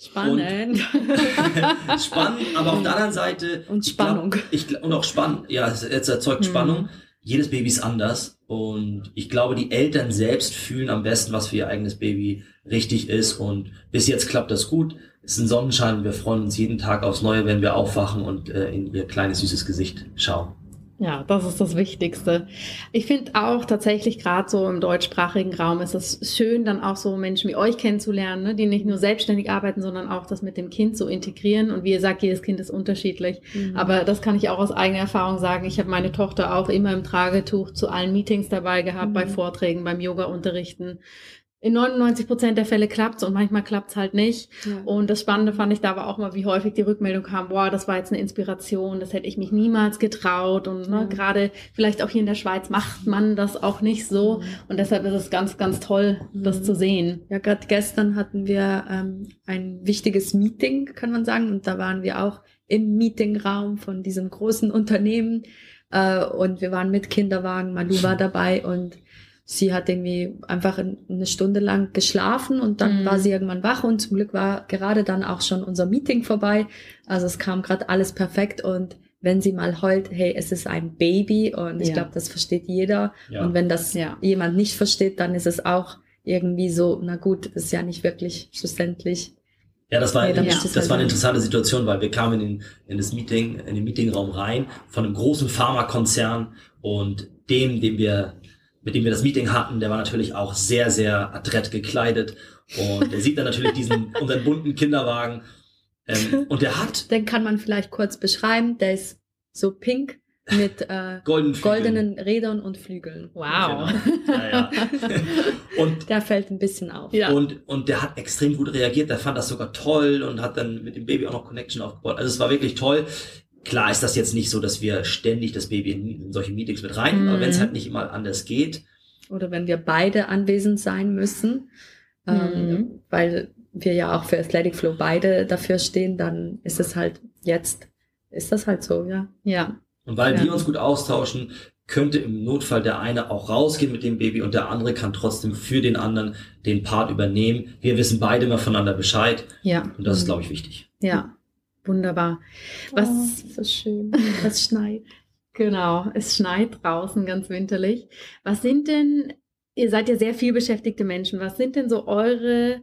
Spannend. <laughs> Spannend, aber auf der anderen Seite. Und Spannung. Ich glaub, ich, und auch spannend. Ja, es, es erzeugt mhm. Spannung. Jedes Baby ist anders. Und ich glaube, die Eltern selbst fühlen am besten, was für ihr eigenes Baby richtig ist. Und bis jetzt klappt das gut. Es ist ein Sonnenschein. Wir freuen uns jeden Tag aufs Neue, wenn wir aufwachen und äh, in ihr kleines, süßes Gesicht schauen. Ja, das ist das Wichtigste. Ich finde auch tatsächlich gerade so im deutschsprachigen Raum ist es schön, dann auch so Menschen wie euch kennenzulernen, ne, die nicht nur selbstständig arbeiten, sondern auch das mit dem Kind so integrieren. Und wie ihr sagt, jedes Kind ist unterschiedlich. Mhm. Aber das kann ich auch aus eigener Erfahrung sagen. Ich habe meine Tochter auch immer im Tragetuch zu allen Meetings dabei gehabt, mhm. bei Vorträgen, beim Yoga-Unterrichten in 99 Prozent der Fälle klappt's und manchmal klappt's halt nicht. Ja. Und das Spannende fand ich da aber auch mal, wie häufig die Rückmeldung kam, boah, das war jetzt eine Inspiration, das hätte ich mich niemals getraut. Und ne, gerade vielleicht auch hier in der Schweiz macht man das auch nicht so. Und deshalb ist es ganz, ganz toll, das mhm. zu sehen. Ja, gerade gestern hatten wir ähm, ein wichtiges Meeting, kann man sagen. Und da waren wir auch im Meetingraum von diesem großen Unternehmen. Äh, und wir waren mit Kinderwagen, Malu war dabei und sie hat irgendwie einfach eine Stunde lang geschlafen und dann mhm. war sie irgendwann wach und zum Glück war gerade dann auch schon unser Meeting vorbei. Also es kam gerade alles perfekt und wenn sie mal heult, hey, es ist ein Baby und ich ja. glaube, das versteht jeder. Ja. Und wenn das ja. jemand nicht versteht, dann ist es auch irgendwie so, na gut, das ist ja nicht wirklich schlussendlich. Ja, das war, hey, das, das halt war eine interessante Situation, weil wir kamen in, in das Meeting, in den Meetingraum rein von einem großen Pharmakonzern und dem, dem wir mit dem wir das Meeting hatten, der war natürlich auch sehr, sehr adrett gekleidet. Und er sieht dann natürlich diesen, <laughs> unseren bunten Kinderwagen. Ähm, und der hat. Den kann man vielleicht kurz beschreiben. Der ist so pink mit äh, <laughs> Golden goldenen Rädern und Flügeln. Wow. Genau. Ja, ja. <laughs> und der fällt ein bisschen auf. Ja. Und, und der hat extrem gut reagiert. Der fand das sogar toll und hat dann mit dem Baby auch noch Connection aufgebaut. Also es war wirklich toll. Klar ist das jetzt nicht so, dass wir ständig das Baby in, in solche Meetings mit rein, mhm. aber wenn es halt nicht immer anders geht. Oder wenn wir beide anwesend sein müssen, ähm, mhm. ähm, weil wir ja auch für Athletic Flow beide dafür stehen, dann ist es halt jetzt, ist das halt so, ja. Ja. Und weil ja. wir uns gut austauschen, könnte im Notfall der eine auch rausgehen mit dem Baby und der andere kann trotzdem für den anderen den Part übernehmen. Wir wissen beide immer voneinander Bescheid. Ja. Und das ist, glaube ich, wichtig. Ja. Wunderbar. Was oh, so schön. Es <laughs> schneit. Genau, es schneit draußen ganz winterlich. Was sind denn, ihr seid ja sehr viel beschäftigte Menschen, was sind denn so eure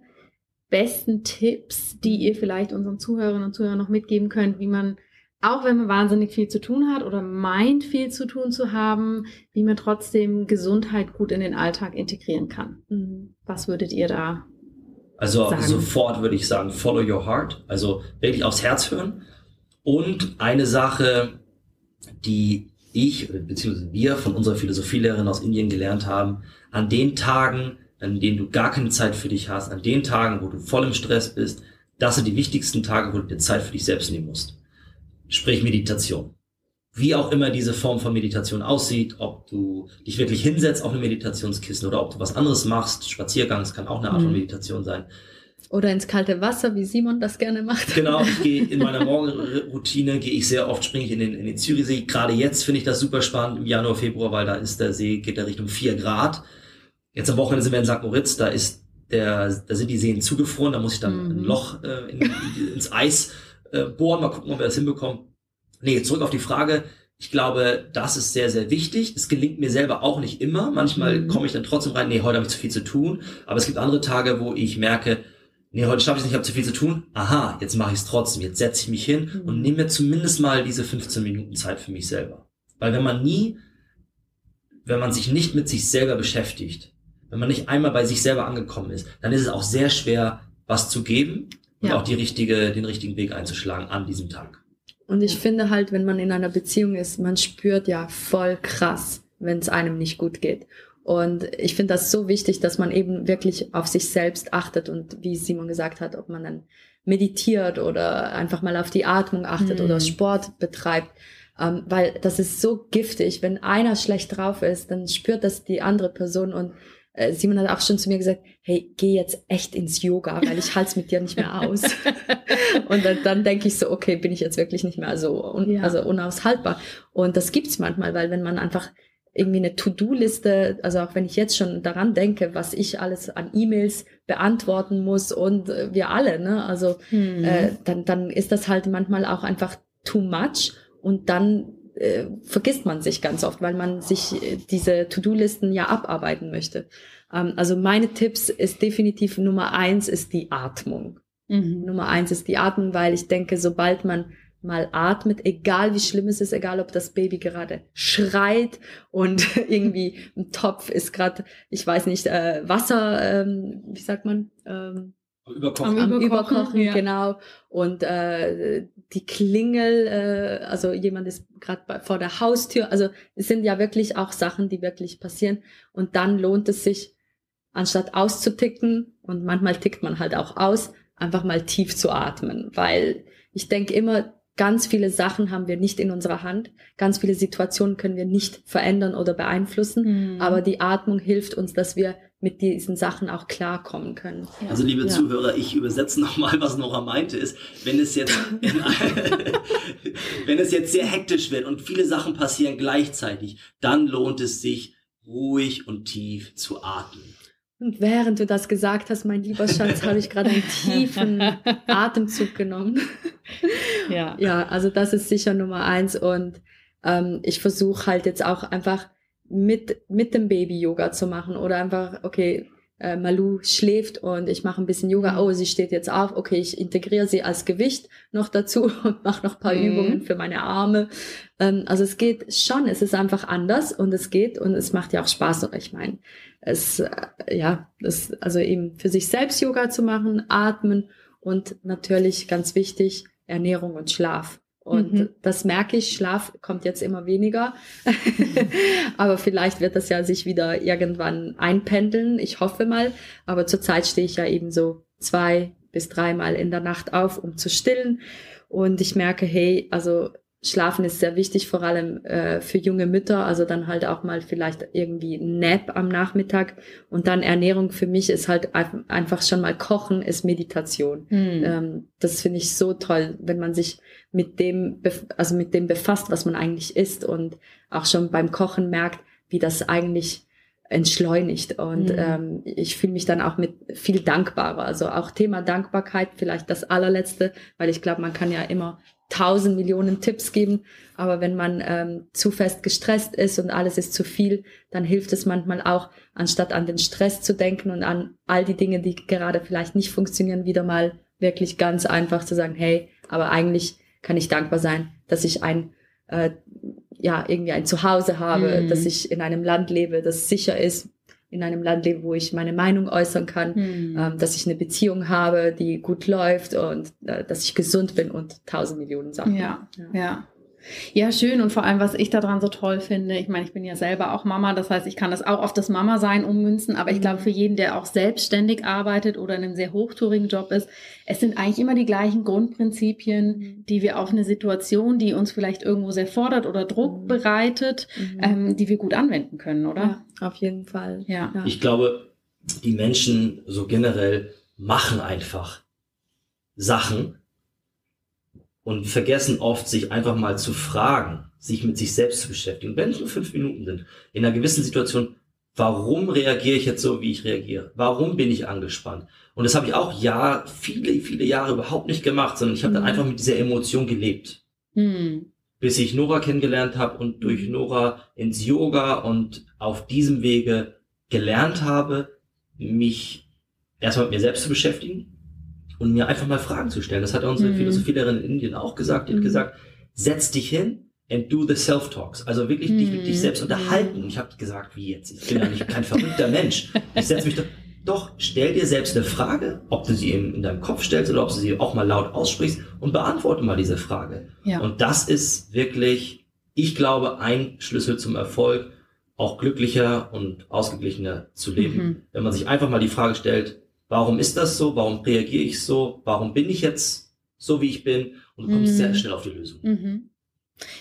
besten Tipps, die ihr vielleicht unseren Zuhörerinnen und Zuhörern noch mitgeben könnt, wie man, auch wenn man wahnsinnig viel zu tun hat oder meint, viel zu tun zu haben, wie man trotzdem Gesundheit gut in den Alltag integrieren kann? Mhm. Was würdet ihr da also sagen. sofort würde ich sagen, follow your heart. Also wirklich aufs Herz hören. Und eine Sache, die ich bzw. wir von unserer Philosophielehrerin aus Indien gelernt haben, an den Tagen, an denen du gar keine Zeit für dich hast, an den Tagen, wo du voll im Stress bist, das sind die wichtigsten Tage, wo du dir Zeit für dich selbst nehmen musst. Sprich Meditation wie auch immer diese Form von Meditation aussieht, ob du dich wirklich hinsetzt auf eine Meditationskissen oder ob du was anderes machst, Spaziergang, das kann auch eine Art mhm. von Meditation sein. Oder ins kalte Wasser, wie Simon das gerne macht. Genau, ich gehe in meiner <laughs> Morgenroutine, gehe ich sehr oft, springe ich in den, in den Zürichsee. Gerade jetzt finde ich das super spannend im Januar, Februar, weil da ist der See, geht der Richtung vier Grad. Jetzt am Wochenende sind wir in St. Moritz, da ist der, da sind die Seen zugefroren, da muss ich dann mhm. ein Loch äh, in, ins Eis äh, bohren, mal gucken, ob wir das hinbekommen. Nee, zurück auf die Frage. Ich glaube, das ist sehr, sehr wichtig. Es gelingt mir selber auch nicht immer. Manchmal mhm. komme ich dann trotzdem rein, nee, heute habe ich zu viel zu tun. Aber es gibt andere Tage, wo ich merke, nee, heute schaffe ich es nicht, ich habe zu viel zu tun. Aha, jetzt mache ich es trotzdem. Jetzt setze ich mich hin mhm. und nehme mir zumindest mal diese 15 Minuten Zeit für mich selber. Weil wenn man nie, wenn man sich nicht mit sich selber beschäftigt, wenn man nicht einmal bei sich selber angekommen ist, dann ist es auch sehr schwer, was zu geben und ja. auch die richtige, den richtigen Weg einzuschlagen an diesem Tag. Und ich finde halt, wenn man in einer Beziehung ist, man spürt ja voll krass, wenn es einem nicht gut geht. Und ich finde das so wichtig, dass man eben wirklich auf sich selbst achtet und wie Simon gesagt hat, ob man dann meditiert oder einfach mal auf die Atmung achtet mhm. oder Sport betreibt. Ähm, weil das ist so giftig. Wenn einer schlecht drauf ist, dann spürt das die andere Person und Simon hat auch schon zu mir gesagt, hey, geh jetzt echt ins Yoga, weil ich halte mit dir nicht mehr aus. <laughs> und dann, dann denke ich so, okay, bin ich jetzt wirklich nicht mehr so un, ja. also unaushaltbar. Und das gibt's manchmal, weil wenn man einfach irgendwie eine To-Do-Liste, also auch wenn ich jetzt schon daran denke, was ich alles an E-Mails beantworten muss und äh, wir alle, ne? Also mhm. äh, dann, dann ist das halt manchmal auch einfach too much und dann äh, vergisst man sich ganz oft, weil man sich äh, diese To-Do-Listen ja abarbeiten möchte. Ähm, also meine Tipps ist definitiv Nummer eins ist die Atmung. Mhm. Nummer eins ist die Atmung, weil ich denke, sobald man mal atmet, egal wie schlimm es ist, egal ob das Baby gerade schreit und <laughs> irgendwie ein Topf ist gerade, ich weiß nicht, äh, Wasser, ähm, wie sagt man? Ähm, Überkochen. Am Überkochen, Überkochen ja. genau. Und äh, die Klingel, äh, also jemand ist gerade vor der Haustür. Also es sind ja wirklich auch Sachen, die wirklich passieren. Und dann lohnt es sich, anstatt auszuticken, und manchmal tickt man halt auch aus, einfach mal tief zu atmen. Weil ich denke immer, Ganz viele Sachen haben wir nicht in unserer Hand. Ganz viele Situationen können wir nicht verändern oder beeinflussen. Mhm. Aber die Atmung hilft uns, dass wir mit diesen Sachen auch klarkommen können. Also liebe ja. Zuhörer, ich übersetze nochmal, was Nora meinte, ist, wenn es jetzt, <laughs> <laughs> wenn es jetzt sehr hektisch wird und viele Sachen passieren gleichzeitig, dann lohnt es sich, ruhig und tief zu atmen. Und während du das gesagt hast, mein lieber Schatz, habe ich gerade einen tiefen <laughs> Atemzug genommen. Ja. Ja, also das ist sicher Nummer eins. Und ähm, ich versuche halt jetzt auch einfach mit, mit dem Baby Yoga zu machen oder einfach, okay, äh, Malu schläft und ich mache ein bisschen Yoga. Mhm. Oh, sie steht jetzt auf. Okay, ich integriere sie als Gewicht noch dazu <laughs> und mache noch paar mhm. Übungen für meine Arme. Ähm, also es geht schon. Es ist einfach anders und es geht und es macht ja auch Spaß. Und ich meine, es, äh, ja, das, also eben für sich selbst Yoga zu machen, atmen und natürlich ganz wichtig, Ernährung und Schlaf. Und mhm. das merke ich, Schlaf kommt jetzt immer weniger. <laughs> aber vielleicht wird das ja sich wieder irgendwann einpendeln. Ich hoffe mal. Aber zurzeit stehe ich ja eben so zwei bis dreimal in der Nacht auf, um zu stillen. Und ich merke, hey, also Schlafen ist sehr wichtig, vor allem äh, für junge Mütter. Also dann halt auch mal vielleicht irgendwie Nap am Nachmittag. Und dann Ernährung für mich ist halt einfach schon mal Kochen, ist Meditation. Mhm. Ähm, das finde ich so toll, wenn man sich mit dem, also mit dem befasst, was man eigentlich isst und auch schon beim Kochen merkt, wie das eigentlich entschleunigt und mhm. ähm, ich fühle mich dann auch mit viel dankbarer. Also auch Thema Dankbarkeit vielleicht das allerletzte, weil ich glaube, man kann ja immer tausend Millionen Tipps geben, aber wenn man ähm, zu fest gestresst ist und alles ist zu viel, dann hilft es manchmal auch, anstatt an den Stress zu denken und an all die Dinge, die gerade vielleicht nicht funktionieren, wieder mal wirklich ganz einfach zu sagen, hey, aber eigentlich kann ich dankbar sein, dass ich ein äh, ja irgendwie ein Zuhause habe, mhm. dass ich in einem Land lebe, das sicher ist, in einem Land lebe, wo ich meine Meinung äußern kann, mhm. ähm, dass ich eine Beziehung habe, die gut läuft und äh, dass ich gesund bin und tausend Millionen Sachen. Ja, ja. ja. Ja, schön. Und vor allem, was ich daran so toll finde, ich meine, ich bin ja selber auch Mama, das heißt, ich kann das auch auf das Mama-Sein ummünzen, aber ich glaube, für mhm. jeden, der auch selbstständig arbeitet oder in einem sehr hochtourigen Job ist, es sind eigentlich immer die gleichen Grundprinzipien, mhm. die wir auf eine Situation, die uns vielleicht irgendwo sehr fordert oder Druck mhm. bereitet, mhm. ähm, die wir gut anwenden können, oder? Ja, auf jeden Fall. Ja. ja. Ich glaube, die Menschen so generell machen einfach Sachen, und vergessen oft, sich einfach mal zu fragen, sich mit sich selbst zu beschäftigen, wenn es nur fünf Minuten sind, in einer gewissen Situation, warum reagiere ich jetzt so, wie ich reagiere? Warum bin ich angespannt? Und das habe ich auch ja viele, viele Jahre überhaupt nicht gemacht, sondern ich habe mhm. dann einfach mit dieser Emotion gelebt. Mhm. Bis ich Nora kennengelernt habe und durch mhm. Nora ins Yoga und auf diesem Wege gelernt habe, mich erstmal mit mir selbst zu beschäftigen, und mir einfach mal Fragen zu stellen. Das hat unsere mhm. Philosophielehrerin in Indien auch gesagt. Die hat mhm. gesagt, setz dich hin and do the self-talks. Also wirklich mhm. dich mit dich selbst unterhalten. Und ich habe gesagt, wie jetzt? Ich <laughs> bin ja nicht kein verrückter Mensch. Ich setze mich doch, doch, stell dir selbst eine Frage, ob du sie in, in deinem Kopf stellst oder ob du sie auch mal laut aussprichst und beantworte mal diese Frage. Ja. Und das ist wirklich, ich glaube, ein Schlüssel zum Erfolg, auch glücklicher und ausgeglichener zu leben. Mhm. Wenn man sich einfach mal die Frage stellt, Warum ist das so? Warum reagiere ich so? Warum bin ich jetzt so, wie ich bin? Und du kommst mhm. sehr schnell auf die Lösung. Mhm.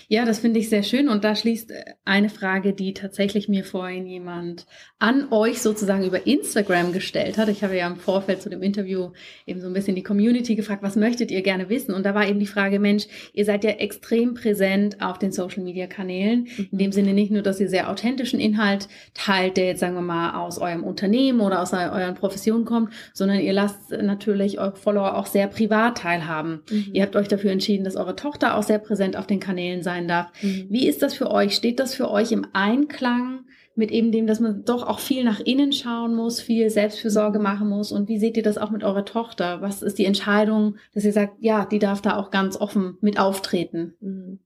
Ja, das finde ich sehr schön und da schließt äh, eine Frage, die tatsächlich mir vorhin jemand an euch sozusagen über Instagram gestellt hat. Ich habe ja im Vorfeld zu dem Interview eben so ein bisschen die Community gefragt, was möchtet ihr gerne wissen? Und da war eben die Frage, Mensch, ihr seid ja extrem präsent auf den Social Media Kanälen. In dem Sinne nicht nur, dass ihr sehr authentischen Inhalt teilt, der jetzt sagen wir mal aus eurem Unternehmen oder aus euren Professionen kommt, sondern ihr lasst natürlich eure Follower auch sehr privat teilhaben. Mhm. Ihr habt euch dafür entschieden, dass eure Tochter auch sehr präsent auf den Kanälen Kanälen sein darf. Mhm. Wie ist das für euch? Steht das für euch im Einklang mit eben dem, dass man doch auch viel nach innen schauen muss, viel Selbstfürsorge mhm. machen muss? Und wie seht ihr das auch mit eurer Tochter? Was ist die Entscheidung, dass ihr sagt, ja, die darf da auch ganz offen mit auftreten? Mhm.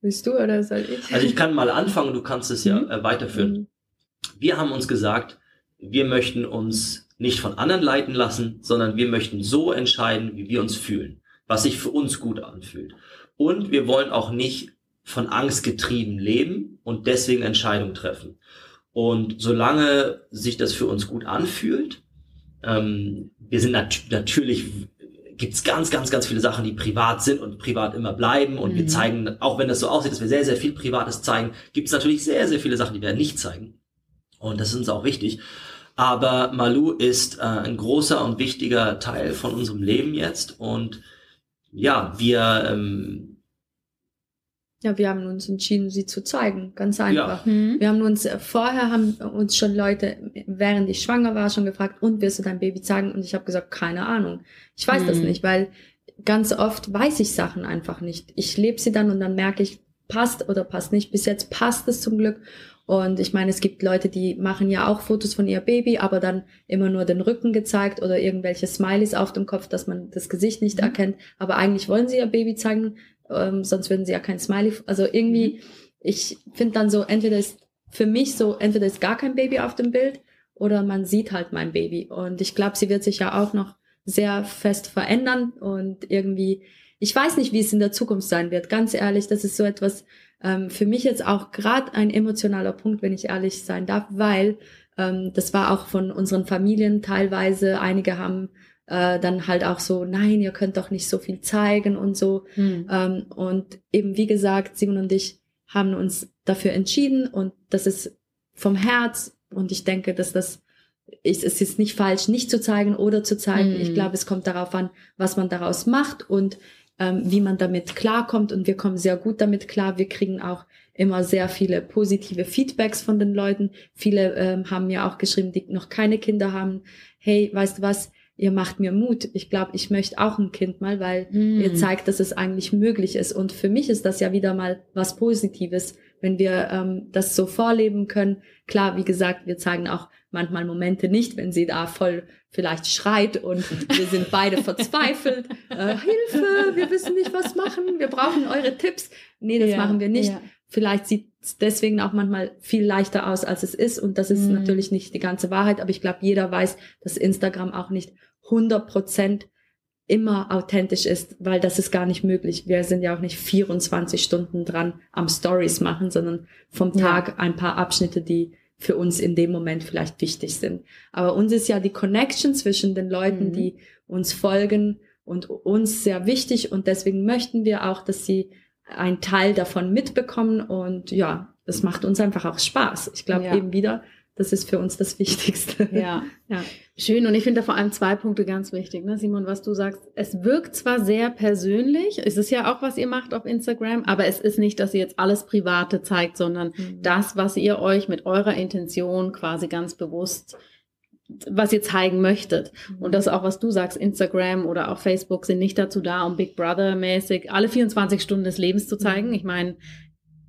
Willst du oder soll ich? Also ich kann mal anfangen, du kannst es ja mhm. äh, weiterführen. Mhm. Wir haben uns gesagt, wir möchten uns nicht von anderen leiten lassen, sondern wir möchten so entscheiden, wie wir uns fühlen, was sich für uns gut anfühlt. Und wir wollen auch nicht von Angst getrieben leben und deswegen Entscheidungen treffen. Und solange sich das für uns gut anfühlt, ähm, wir sind nat natürlich gibt's ganz, ganz, ganz viele Sachen, die privat sind und privat immer bleiben. Und mhm. wir zeigen, auch wenn das so aussieht, dass wir sehr, sehr viel Privates zeigen, gibt's natürlich sehr, sehr viele Sachen, die wir nicht zeigen. Und das ist uns auch wichtig. Aber Malu ist äh, ein großer und wichtiger Teil von unserem Leben jetzt. Und ja, wir, ähm, ja, wir haben uns entschieden, sie zu zeigen, ganz einfach. Ja. Mhm. Wir haben uns äh, vorher haben uns schon Leute, während ich schwanger war, schon gefragt, und wirst du dein Baby zeigen? Und ich habe gesagt, keine Ahnung. Ich weiß mhm. das nicht, weil ganz oft weiß ich Sachen einfach nicht. Ich lebe sie dann und dann merke ich, passt oder passt nicht. Bis jetzt passt es zum Glück. Und ich meine, es gibt Leute, die machen ja auch Fotos von ihr Baby, aber dann immer nur den Rücken gezeigt oder irgendwelche Smileys auf dem Kopf, dass man das Gesicht nicht mhm. erkennt. Aber eigentlich wollen sie ihr Baby zeigen, ähm, sonst würden sie ja kein Smiley. Also irgendwie, mhm. ich finde dann so, entweder ist für mich so, entweder ist gar kein Baby auf dem Bild oder man sieht halt mein Baby. Und ich glaube, sie wird sich ja auch noch sehr fest verändern und irgendwie, ich weiß nicht, wie es in der Zukunft sein wird. Ganz ehrlich, das ist so etwas, ähm, für mich jetzt auch gerade ein emotionaler Punkt, wenn ich ehrlich sein darf, weil ähm, das war auch von unseren Familien teilweise. Einige haben äh, dann halt auch so, nein, ihr könnt doch nicht so viel zeigen und so. Mhm. Ähm, und eben wie gesagt, Simon und ich haben uns dafür entschieden und das ist vom Herz und ich denke, dass das ist, es ist nicht falsch, nicht zu zeigen oder zu zeigen. Mhm. Ich hm. glaube, es kommt darauf an, was man daraus macht und ähm, wie man damit klarkommt. Und wir kommen sehr gut damit klar. Wir kriegen auch immer sehr viele positive Feedbacks von den Leuten. Viele ähm, haben mir auch geschrieben, die noch keine Kinder haben. Hey, weißt du was? Ihr macht mir Mut. Ich glaube, ich möchte auch ein Kind mal, weil mm. ihr zeigt, dass es eigentlich möglich ist. Und für mich ist das ja wieder mal was Positives, wenn wir ähm, das so vorleben können. Klar, wie gesagt, wir zeigen auch manchmal Momente nicht, wenn sie da voll vielleicht schreit und wir sind beide verzweifelt. <laughs> Äh, Hilfe, wir wissen nicht, was machen, wir brauchen eure Tipps. Nee, das ja, machen wir nicht. Ja. Vielleicht sieht es deswegen auch manchmal viel leichter aus, als es ist. Und das ist mhm. natürlich nicht die ganze Wahrheit, aber ich glaube, jeder weiß, dass Instagram auch nicht 100 Prozent immer authentisch ist, weil das ist gar nicht möglich. Wir sind ja auch nicht 24 Stunden dran am Stories machen, sondern vom Tag ja. ein paar Abschnitte, die für uns in dem Moment vielleicht wichtig sind. Aber uns ist ja die Connection zwischen den Leuten, mhm. die uns folgen und uns sehr wichtig und deswegen möchten wir auch, dass sie einen Teil davon mitbekommen und ja, das macht uns einfach auch Spaß. Ich glaube ja. eben wieder, das ist für uns das Wichtigste. Ja, <laughs> ja. Schön. Und ich finde da vor allem zwei Punkte ganz wichtig, ne, Simon, was du sagst. Es wirkt zwar sehr persönlich, es ist ja auch, was ihr macht auf Instagram, aber es ist nicht, dass ihr jetzt alles Private zeigt, sondern mhm. das, was ihr euch mit eurer Intention quasi ganz bewusst was ihr zeigen möchtet. Und das auch, was du sagst, Instagram oder auch Facebook sind nicht dazu da, um Big Brother mäßig alle 24 Stunden des Lebens zu zeigen. Mhm. Ich meine,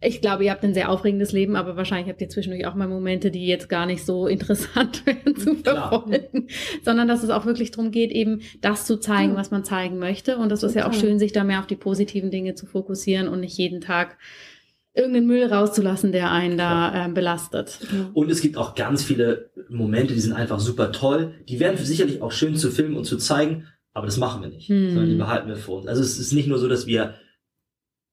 ich glaube, ihr habt ein sehr aufregendes Leben, aber wahrscheinlich habt ihr zwischendurch auch mal Momente, die jetzt gar nicht so <laughs> interessant werden zu verfolgen, sondern dass es auch wirklich darum geht, eben das zu zeigen, ja. was man zeigen möchte. Und das ist ja auch schön, sich da mehr auf die positiven Dinge zu fokussieren und nicht jeden Tag irgendeinen Müll rauszulassen, der einen da äh, belastet. Und es gibt auch ganz viele Momente, die sind einfach super toll. Die wären sicherlich auch schön zu filmen und zu zeigen, aber das machen wir nicht, hm. sondern die behalten wir für uns. Also es ist nicht nur so, dass wir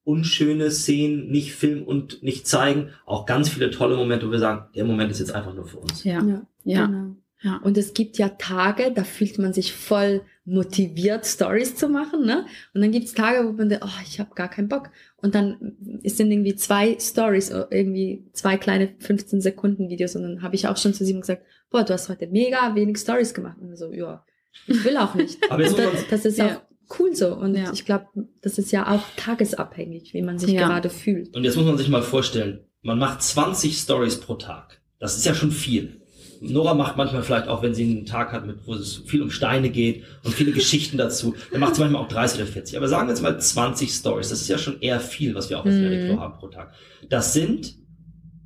unschöne Szenen nicht filmen und nicht zeigen. Auch ganz viele tolle Momente, wo wir sagen, der Moment ist jetzt einfach nur für uns. Ja, ja. ja. Genau. Ja. Und es gibt ja Tage, da fühlt man sich voll motiviert, Stories zu machen. Ne? Und dann gibt's Tage, wo man denkt, oh, ich habe gar keinen Bock. Und dann sind irgendwie zwei Stories, irgendwie zwei kleine 15 Sekunden Videos. Und dann habe ich auch schon zu Simon gesagt, boah, du hast heute mega wenig Stories gemacht. Und so, ja, ich will auch nicht. Aber das, das ist Ja. auch cool so. Und Ja. ich glaube, das ist ja auch tagesabhängig, wie man sich Ja. gerade fühlt. Und jetzt muss man sich mal vorstellen, man macht 20 Stories pro Tag. Das ist ja schon viel. Nora macht manchmal vielleicht auch, wenn sie einen Tag hat, mit, wo es viel um Steine geht und viele <laughs> Geschichten dazu, dann macht sie manchmal auch 30 oder 40. Aber sagen wir jetzt mal 20 Stories. Das ist ja schon eher viel, was wir auch auf Mhm. Haben pro Tag. Das sind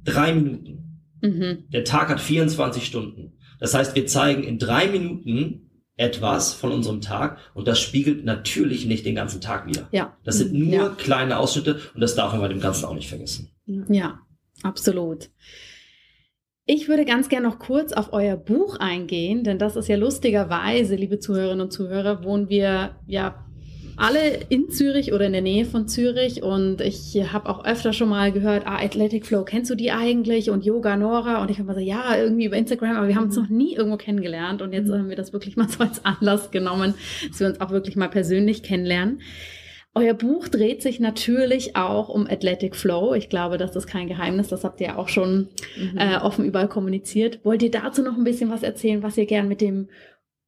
drei Minuten. Mhm. Der Tag hat 24 Stunden. Das heißt, wir zeigen in drei Minuten etwas von unserem Tag und das spiegelt natürlich nicht den ganzen Tag wieder. Ja. Das sind nur Ja. kleine Ausschnitte und das darf man bei dem Ganzen auch nicht vergessen. Ja, absolut. Ich würde ganz gerne noch kurz auf euer Buch eingehen, denn das ist ja lustigerweise, liebe Zuhörerinnen und Zuhörer, wohnen wir ja alle in Zürich oder in der Nähe von Zürich und ich habe auch öfter schon mal gehört, ah, Athletic Flow, kennst du die eigentlich? Und Yoga Nora und ich habe mal so, ja, irgendwie über Instagram, aber wir haben uns Mhm. noch nie irgendwo kennengelernt und jetzt Mhm. haben wir das wirklich mal so als Anlass genommen, dass wir uns auch wirklich mal persönlich kennenlernen. Euer Buch dreht sich natürlich auch um Athletic Flow. Ich glaube, das ist kein Geheimnis. Das habt ihr auch schon Mhm. äh, offen überall kommuniziert. Wollt ihr dazu noch ein bisschen was erzählen, was ihr gern mit dem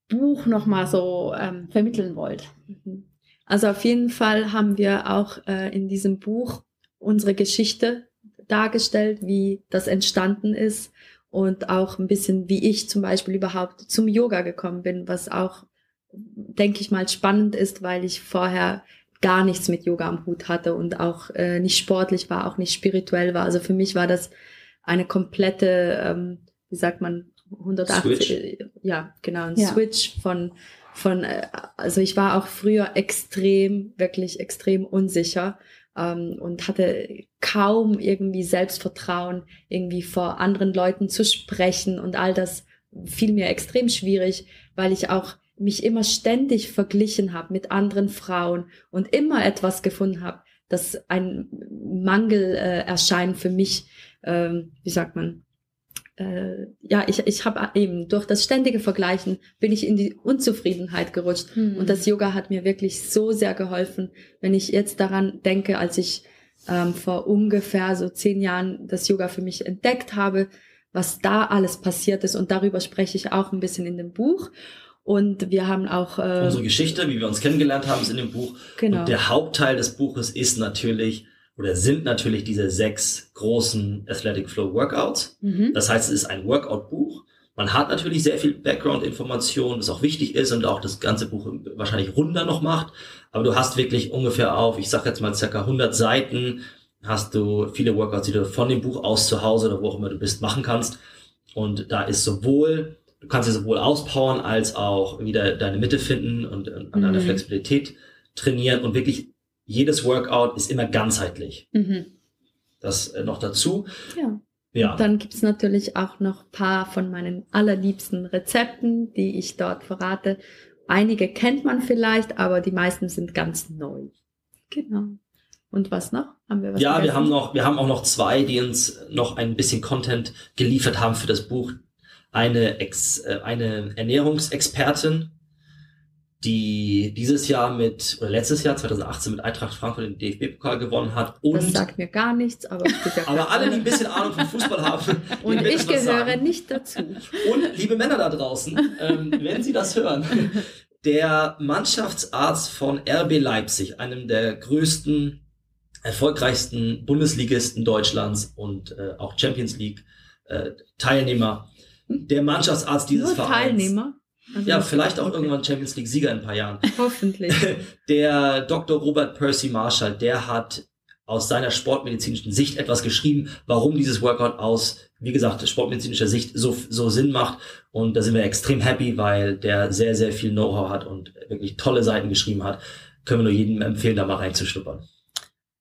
Buch nochmal so ähm, vermitteln wollt? Mhm. Also auf jeden Fall haben wir auch äh, in diesem Buch unsere Geschichte dargestellt, wie das entstanden ist und auch ein bisschen, wie ich zum Beispiel überhaupt zum Yoga gekommen bin, was auch, denke ich mal, spannend ist, weil ich vorher gar nichts mit Yoga am Hut hatte und auch äh, nicht sportlich war, auch nicht spirituell war. Also für mich war das eine komplette, ähm, wie sagt man, 180, Switch. ja, genau, ein Ja. Switch von von, äh, also ich war auch früher extrem, wirklich extrem unsicher ähm, und hatte kaum irgendwie Selbstvertrauen, irgendwie vor anderen Leuten zu sprechen. Und all das fiel mir extrem schwierig, weil ich auch mich immer ständig verglichen habe mit anderen Frauen und immer etwas gefunden habe, das ein Mangel äh, erscheint für mich, ähm, wie sagt man, äh, ja, ich, ich habe eben durch das ständige Vergleichen bin ich in die Unzufriedenheit gerutscht. Mhm. Und das Yoga hat mir wirklich so sehr geholfen, wenn ich jetzt daran denke, als ich ähm, vor ungefähr so zehn Jahren das Yoga für mich entdeckt habe, was da alles passiert ist. Und darüber spreche ich auch ein bisschen in dem Buch. Und wir haben auch äh, Unsere Geschichte, wie wir uns kennengelernt haben, ist in dem Buch. genau. Und der Hauptteil des Buches ist natürlich oder sind natürlich diese sechs großen Athletic Flow Workouts. Mhm. Das heißt, es ist ein Workout-Buch. Man hat natürlich sehr viel Background-Information, was auch wichtig ist und auch das ganze Buch wahrscheinlich runder noch macht. Aber du hast wirklich ungefähr auf, ich sag jetzt mal circa 100 Seiten, hast du viele Workouts, die du von dem Buch aus zu Hause oder wo auch immer du bist, machen kannst. Und da ist sowohl, du kannst dir sowohl auspowern als auch wieder deine Mitte finden und an deiner Mhm. Flexibilität trainieren und wirklich jedes Workout ist immer ganzheitlich. Mhm. Das äh, noch dazu. ja. Ja. Dann gibt's natürlich auch noch ein paar von meinen allerliebsten Rezepten, die ich dort verrate. Einige kennt man vielleicht, aber die meisten sind ganz neu. Genau. Und was noch? Haben wir was Ja, wir vergessen? haben noch, wir haben auch noch zwei, die uns noch ein bisschen Content geliefert haben für das Buch. Eine Ex, äh, eine Ernährungsexpertin, die dieses Jahr mit, oder letztes Jahr, 2018 mit Eintracht Frankfurt den DFB-Pokal gewonnen hat. Und, Das sagt mir gar nichts, aber ja aber alle, die ein bisschen Ahnung vom Fußball haben, <laughs> Und ich gehöre sagen. nicht dazu. Und liebe Männer da draußen, ähm, <laughs> wenn Sie das hören, der Mannschaftsarzt von RB Leipzig, einem der größten, erfolgreichsten Bundesligisten Deutschlands und äh, auch Champions League äh, Teilnehmer, der Mannschaftsarzt dieses Nur Vereins. Teilnehmer. Also Ja, vielleicht auch okay. irgendwann Champions League Sieger in ein paar Jahren. <laughs> Hoffentlich. <laughs> Der Dr. Robert Percy Marshall, der hat aus seiner sportmedizinischen Sicht etwas geschrieben, warum dieses Workout aus, wie gesagt, sportmedizinischer Sicht so, so Sinn macht. Und da sind wir extrem happy, weil der sehr, sehr viel Know-how hat und wirklich tolle Seiten geschrieben hat. Können wir nur jedem empfehlen, da mal reinzuschnuppern.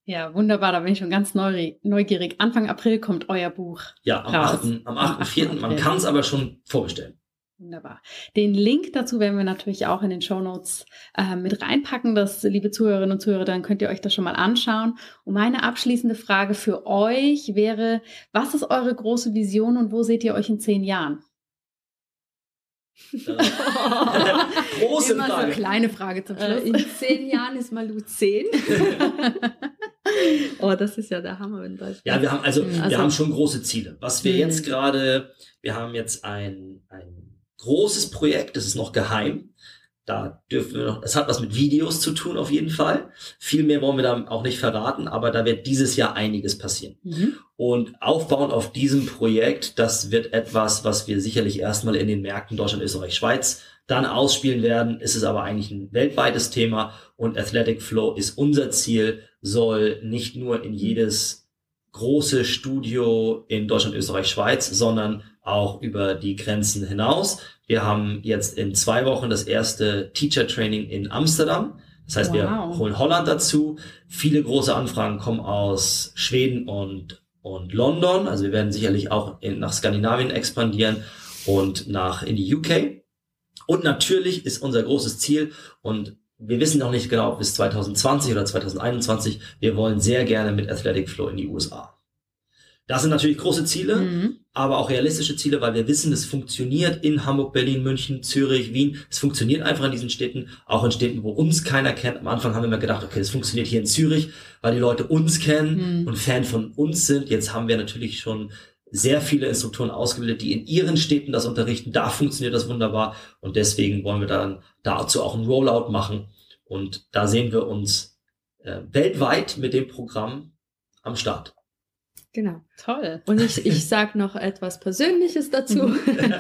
Ja, wunderbar. Da bin ich schon ganz neu, neugierig. Anfang April kommt euer Buch. Ja, am Raus. 8. Am Am 8.4. 8. Man kann es aber schon vorbestellen. Wunderbar. Den Link dazu werden wir natürlich auch in den Show Notes äh, mit reinpacken, das, liebe Zuhörerinnen und Zuhörer, dann könnt ihr euch das schon mal anschauen. Und meine abschließende Frage für euch wäre, was ist eure große Vision und wo seht ihr euch in zehn Jahren? <laughs> Große Immer Frage. so kleine Frage zum Äh, Schluss. in zehn Jahren ist Malu zehn. <laughs> oh, das ist ja der Hammer in Deutschland. Ja, wir haben also, Also- wir haben schon große Ziele. Was wir Mhm. jetzt gerade, wir haben jetzt ein, ein großes Projekt, das ist noch geheim. Da dürfen wir noch, es hat was mit Videos zu tun auf jeden Fall. Viel mehr wollen wir da auch nicht verraten, aber da wird dieses Jahr einiges passieren. Mhm. Und aufbauend auf diesem Projekt, das wird etwas, was wir sicherlich erstmal in den Märkten Deutschland, Österreich, Schweiz dann ausspielen werden. Ist es aber eigentlich ein weltweites Thema und Athletic Flow ist unser Ziel, soll nicht nur in jedes große Studio in Deutschland, Österreich, Schweiz, sondern auch über die Grenzen hinaus. Wir haben jetzt in zwei Wochen das erste Teacher Training in Amsterdam. Das heißt, wir Wow. holen Holland dazu. Viele große Anfragen kommen aus Schweden und, und London. Also wir werden sicherlich auch in, nach Skandinavien expandieren und nach in die UK. Und natürlich ist unser großes Ziel und wir wissen noch nicht genau bis 2020 oder 2021. Wir wollen sehr gerne mit Athletic Flow in die USA. Das sind natürlich große Ziele Mhm. aber auch realistische Ziele, weil wir wissen, es funktioniert in Hamburg, Berlin, München, Zürich, Wien. Es funktioniert einfach in diesen Städten, auch in Städten, wo uns keiner kennt. Am Anfang haben wir immer gedacht, okay, es funktioniert hier in Zürich, weil die Leute uns kennen Mhm. und Fan von uns sind. Jetzt haben wir natürlich schon sehr viele Instruktoren ausgebildet, die in ihren Städten das unterrichten. Da funktioniert das wunderbar und deswegen wollen wir dann dazu auch einen Rollout machen. Und da sehen wir uns äh, weltweit mit dem Programm am Start. Genau. Toll. Und ich, ich sage noch etwas Persönliches dazu.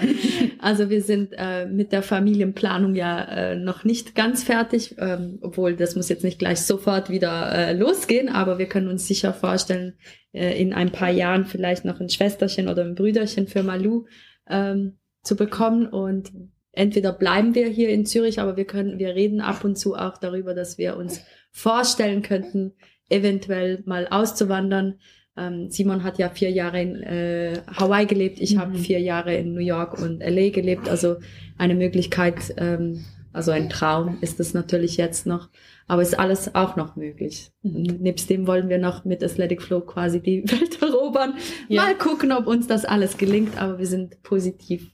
<laughs> also wir sind äh, mit der Familienplanung ja äh, noch nicht ganz fertig, ähm, obwohl das muss jetzt nicht gleich sofort wieder äh, losgehen, aber wir können uns sicher vorstellen, äh, in ein paar Jahren vielleicht noch ein Schwesterchen oder ein Brüderchen für Malu ähm, zu bekommen und entweder bleiben wir hier in Zürich, aber wir können, wir reden ab und zu auch darüber, dass wir uns vorstellen könnten, eventuell mal auszuwandern. Ähm, Simon hat ja vier Jahre in äh, Hawaii gelebt, ich Mhm. habe vier Jahre in New York und LA gelebt. Also eine Möglichkeit, ähm, also ein Traum ist es natürlich jetzt noch, aber ist alles auch noch möglich. Und nebst dem wollen wir noch mit Athletic Flow quasi die <laughs> Welt erobern. Ja. Mal gucken, ob uns das alles gelingt, aber wir sind positiv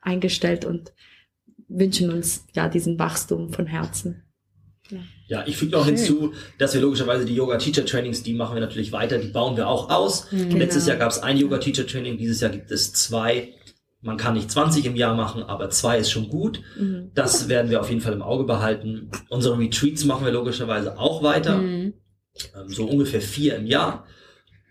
eingestellt und wünschen uns ja diesen Wachstum von Herzen. Ja, ich füge noch Schön. hinzu, dass wir logischerweise die Yoga-Teacher-Trainings, die machen wir natürlich weiter, die bauen wir auch aus. Mhm. Letztes Genau. Jahr gab es ein Yoga-Teacher-Training, dieses Jahr gibt es zwei. Man kann nicht 20 im Jahr machen, aber zwei ist schon gut. Mhm. Das werden wir auf jeden Fall im Auge behalten. Unsere Retreats machen wir logischerweise auch weiter, Mhm. ähm, so ungefähr vier im Jahr.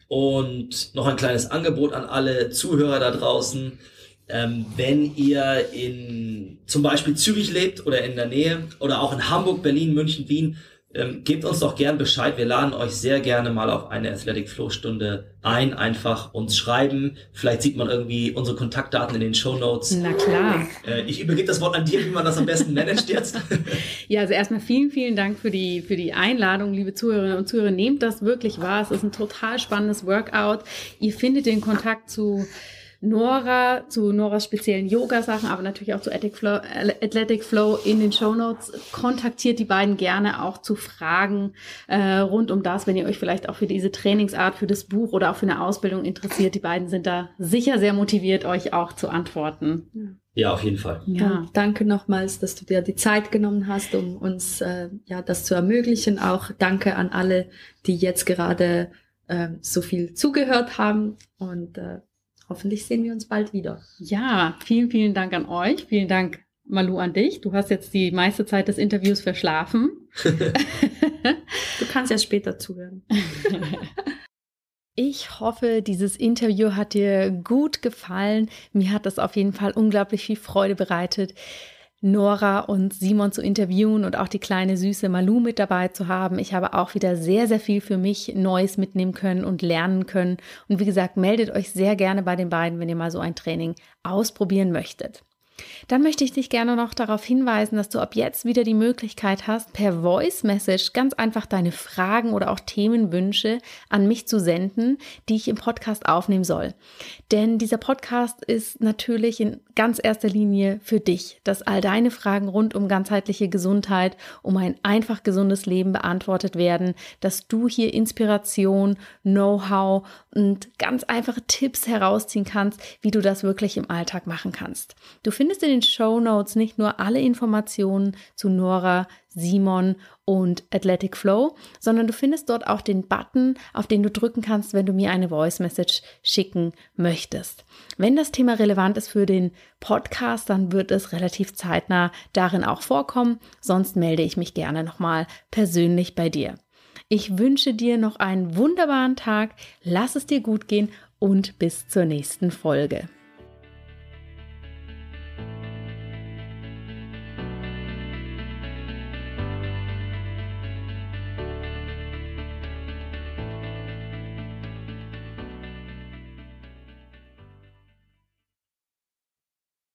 Und noch ein kleines Angebot an alle Zuhörer da draußen. Ähm, wenn ihr in zum Beispiel Zürich lebt oder in der Nähe oder auch in Hamburg, Berlin, München, Wien, ähm, gebt uns doch gern Bescheid. Wir laden euch sehr gerne mal auf eine Athletic Flow Stunde ein. Einfach uns schreiben. Vielleicht sieht man irgendwie unsere Kontaktdaten in den Show Notes. Na klar. Äh, ich übergebe das Wort an dir, wie man das am besten managt jetzt. <laughs> <laughs> Ja, also erstmal vielen, vielen Dank für die, für die Einladung, liebe Zuhörerinnen und Zuhörer. Nehmt das wirklich wahr. Es ist ein total spannendes Workout. Ihr findet den Kontakt zu Nora, zu Noras speziellen Yoga-Sachen, aber natürlich auch zu Athletic Flow, Athletic Flow in den Show Notes. Kontaktiert die beiden gerne auch zu Fragen äh, rund um das, wenn ihr euch vielleicht auch für diese Trainingsart, für das Buch oder auch für eine Ausbildung interessiert. Die beiden sind da sicher sehr motiviert, euch auch zu antworten. Ja, auf jeden Fall. Dann danke nochmals, dass du dir die Zeit genommen hast, um uns äh, ja das zu ermöglichen. Auch danke an alle, die jetzt gerade äh, so viel zugehört haben und äh, hoffentlich sehen wir uns bald wieder. Ja, vielen, vielen Dank an euch. Vielen Dank, Malu, an dich. Du hast jetzt die meiste Zeit des Interviews verschlafen. <laughs> Du kannst ja später zuhören. <laughs> Ich hoffe, dieses Interview hat dir gut gefallen. Mir hat das auf jeden Fall unglaublich viel Freude bereitet, Nora und Simon zu interviewen und auch die kleine süße Malu mit dabei zu haben. Ich habe auch wieder sehr, sehr viel für mich Neues mitnehmen können und lernen können. Und wie gesagt, meldet euch sehr gerne bei den beiden, wenn ihr mal so ein Training ausprobieren möchtet. Dann möchte ich dich gerne noch darauf hinweisen, dass du ab jetzt wieder die Möglichkeit hast, per Voice Message ganz einfach deine Fragen oder auch Themenwünsche an mich zu senden, die ich im Podcast aufnehmen soll. Denn dieser Podcast ist natürlich in ganz erster Linie für dich, dass all deine Fragen rund um ganzheitliche Gesundheit, um ein einfach gesundes Leben beantwortet werden, dass du hier Inspiration, Know-how und ganz einfache Tipps herausziehen kannst, wie du das wirklich im Alltag machen kannst. Du findest findest in den Show Notes nicht nur alle Informationen zu Nora, Simon und Athletic Flow, sondern du findest dort auch den Button, auf den du drücken kannst, wenn du mir eine Voice Message schicken möchtest. Wenn das Thema relevant ist für den Podcast, dann wird es relativ zeitnah darin auch vorkommen. Sonst melde ich mich gerne nochmal persönlich bei dir. Ich wünsche dir noch einen wunderbaren Tag, lass es dir gut gehen und bis zur nächsten Folge.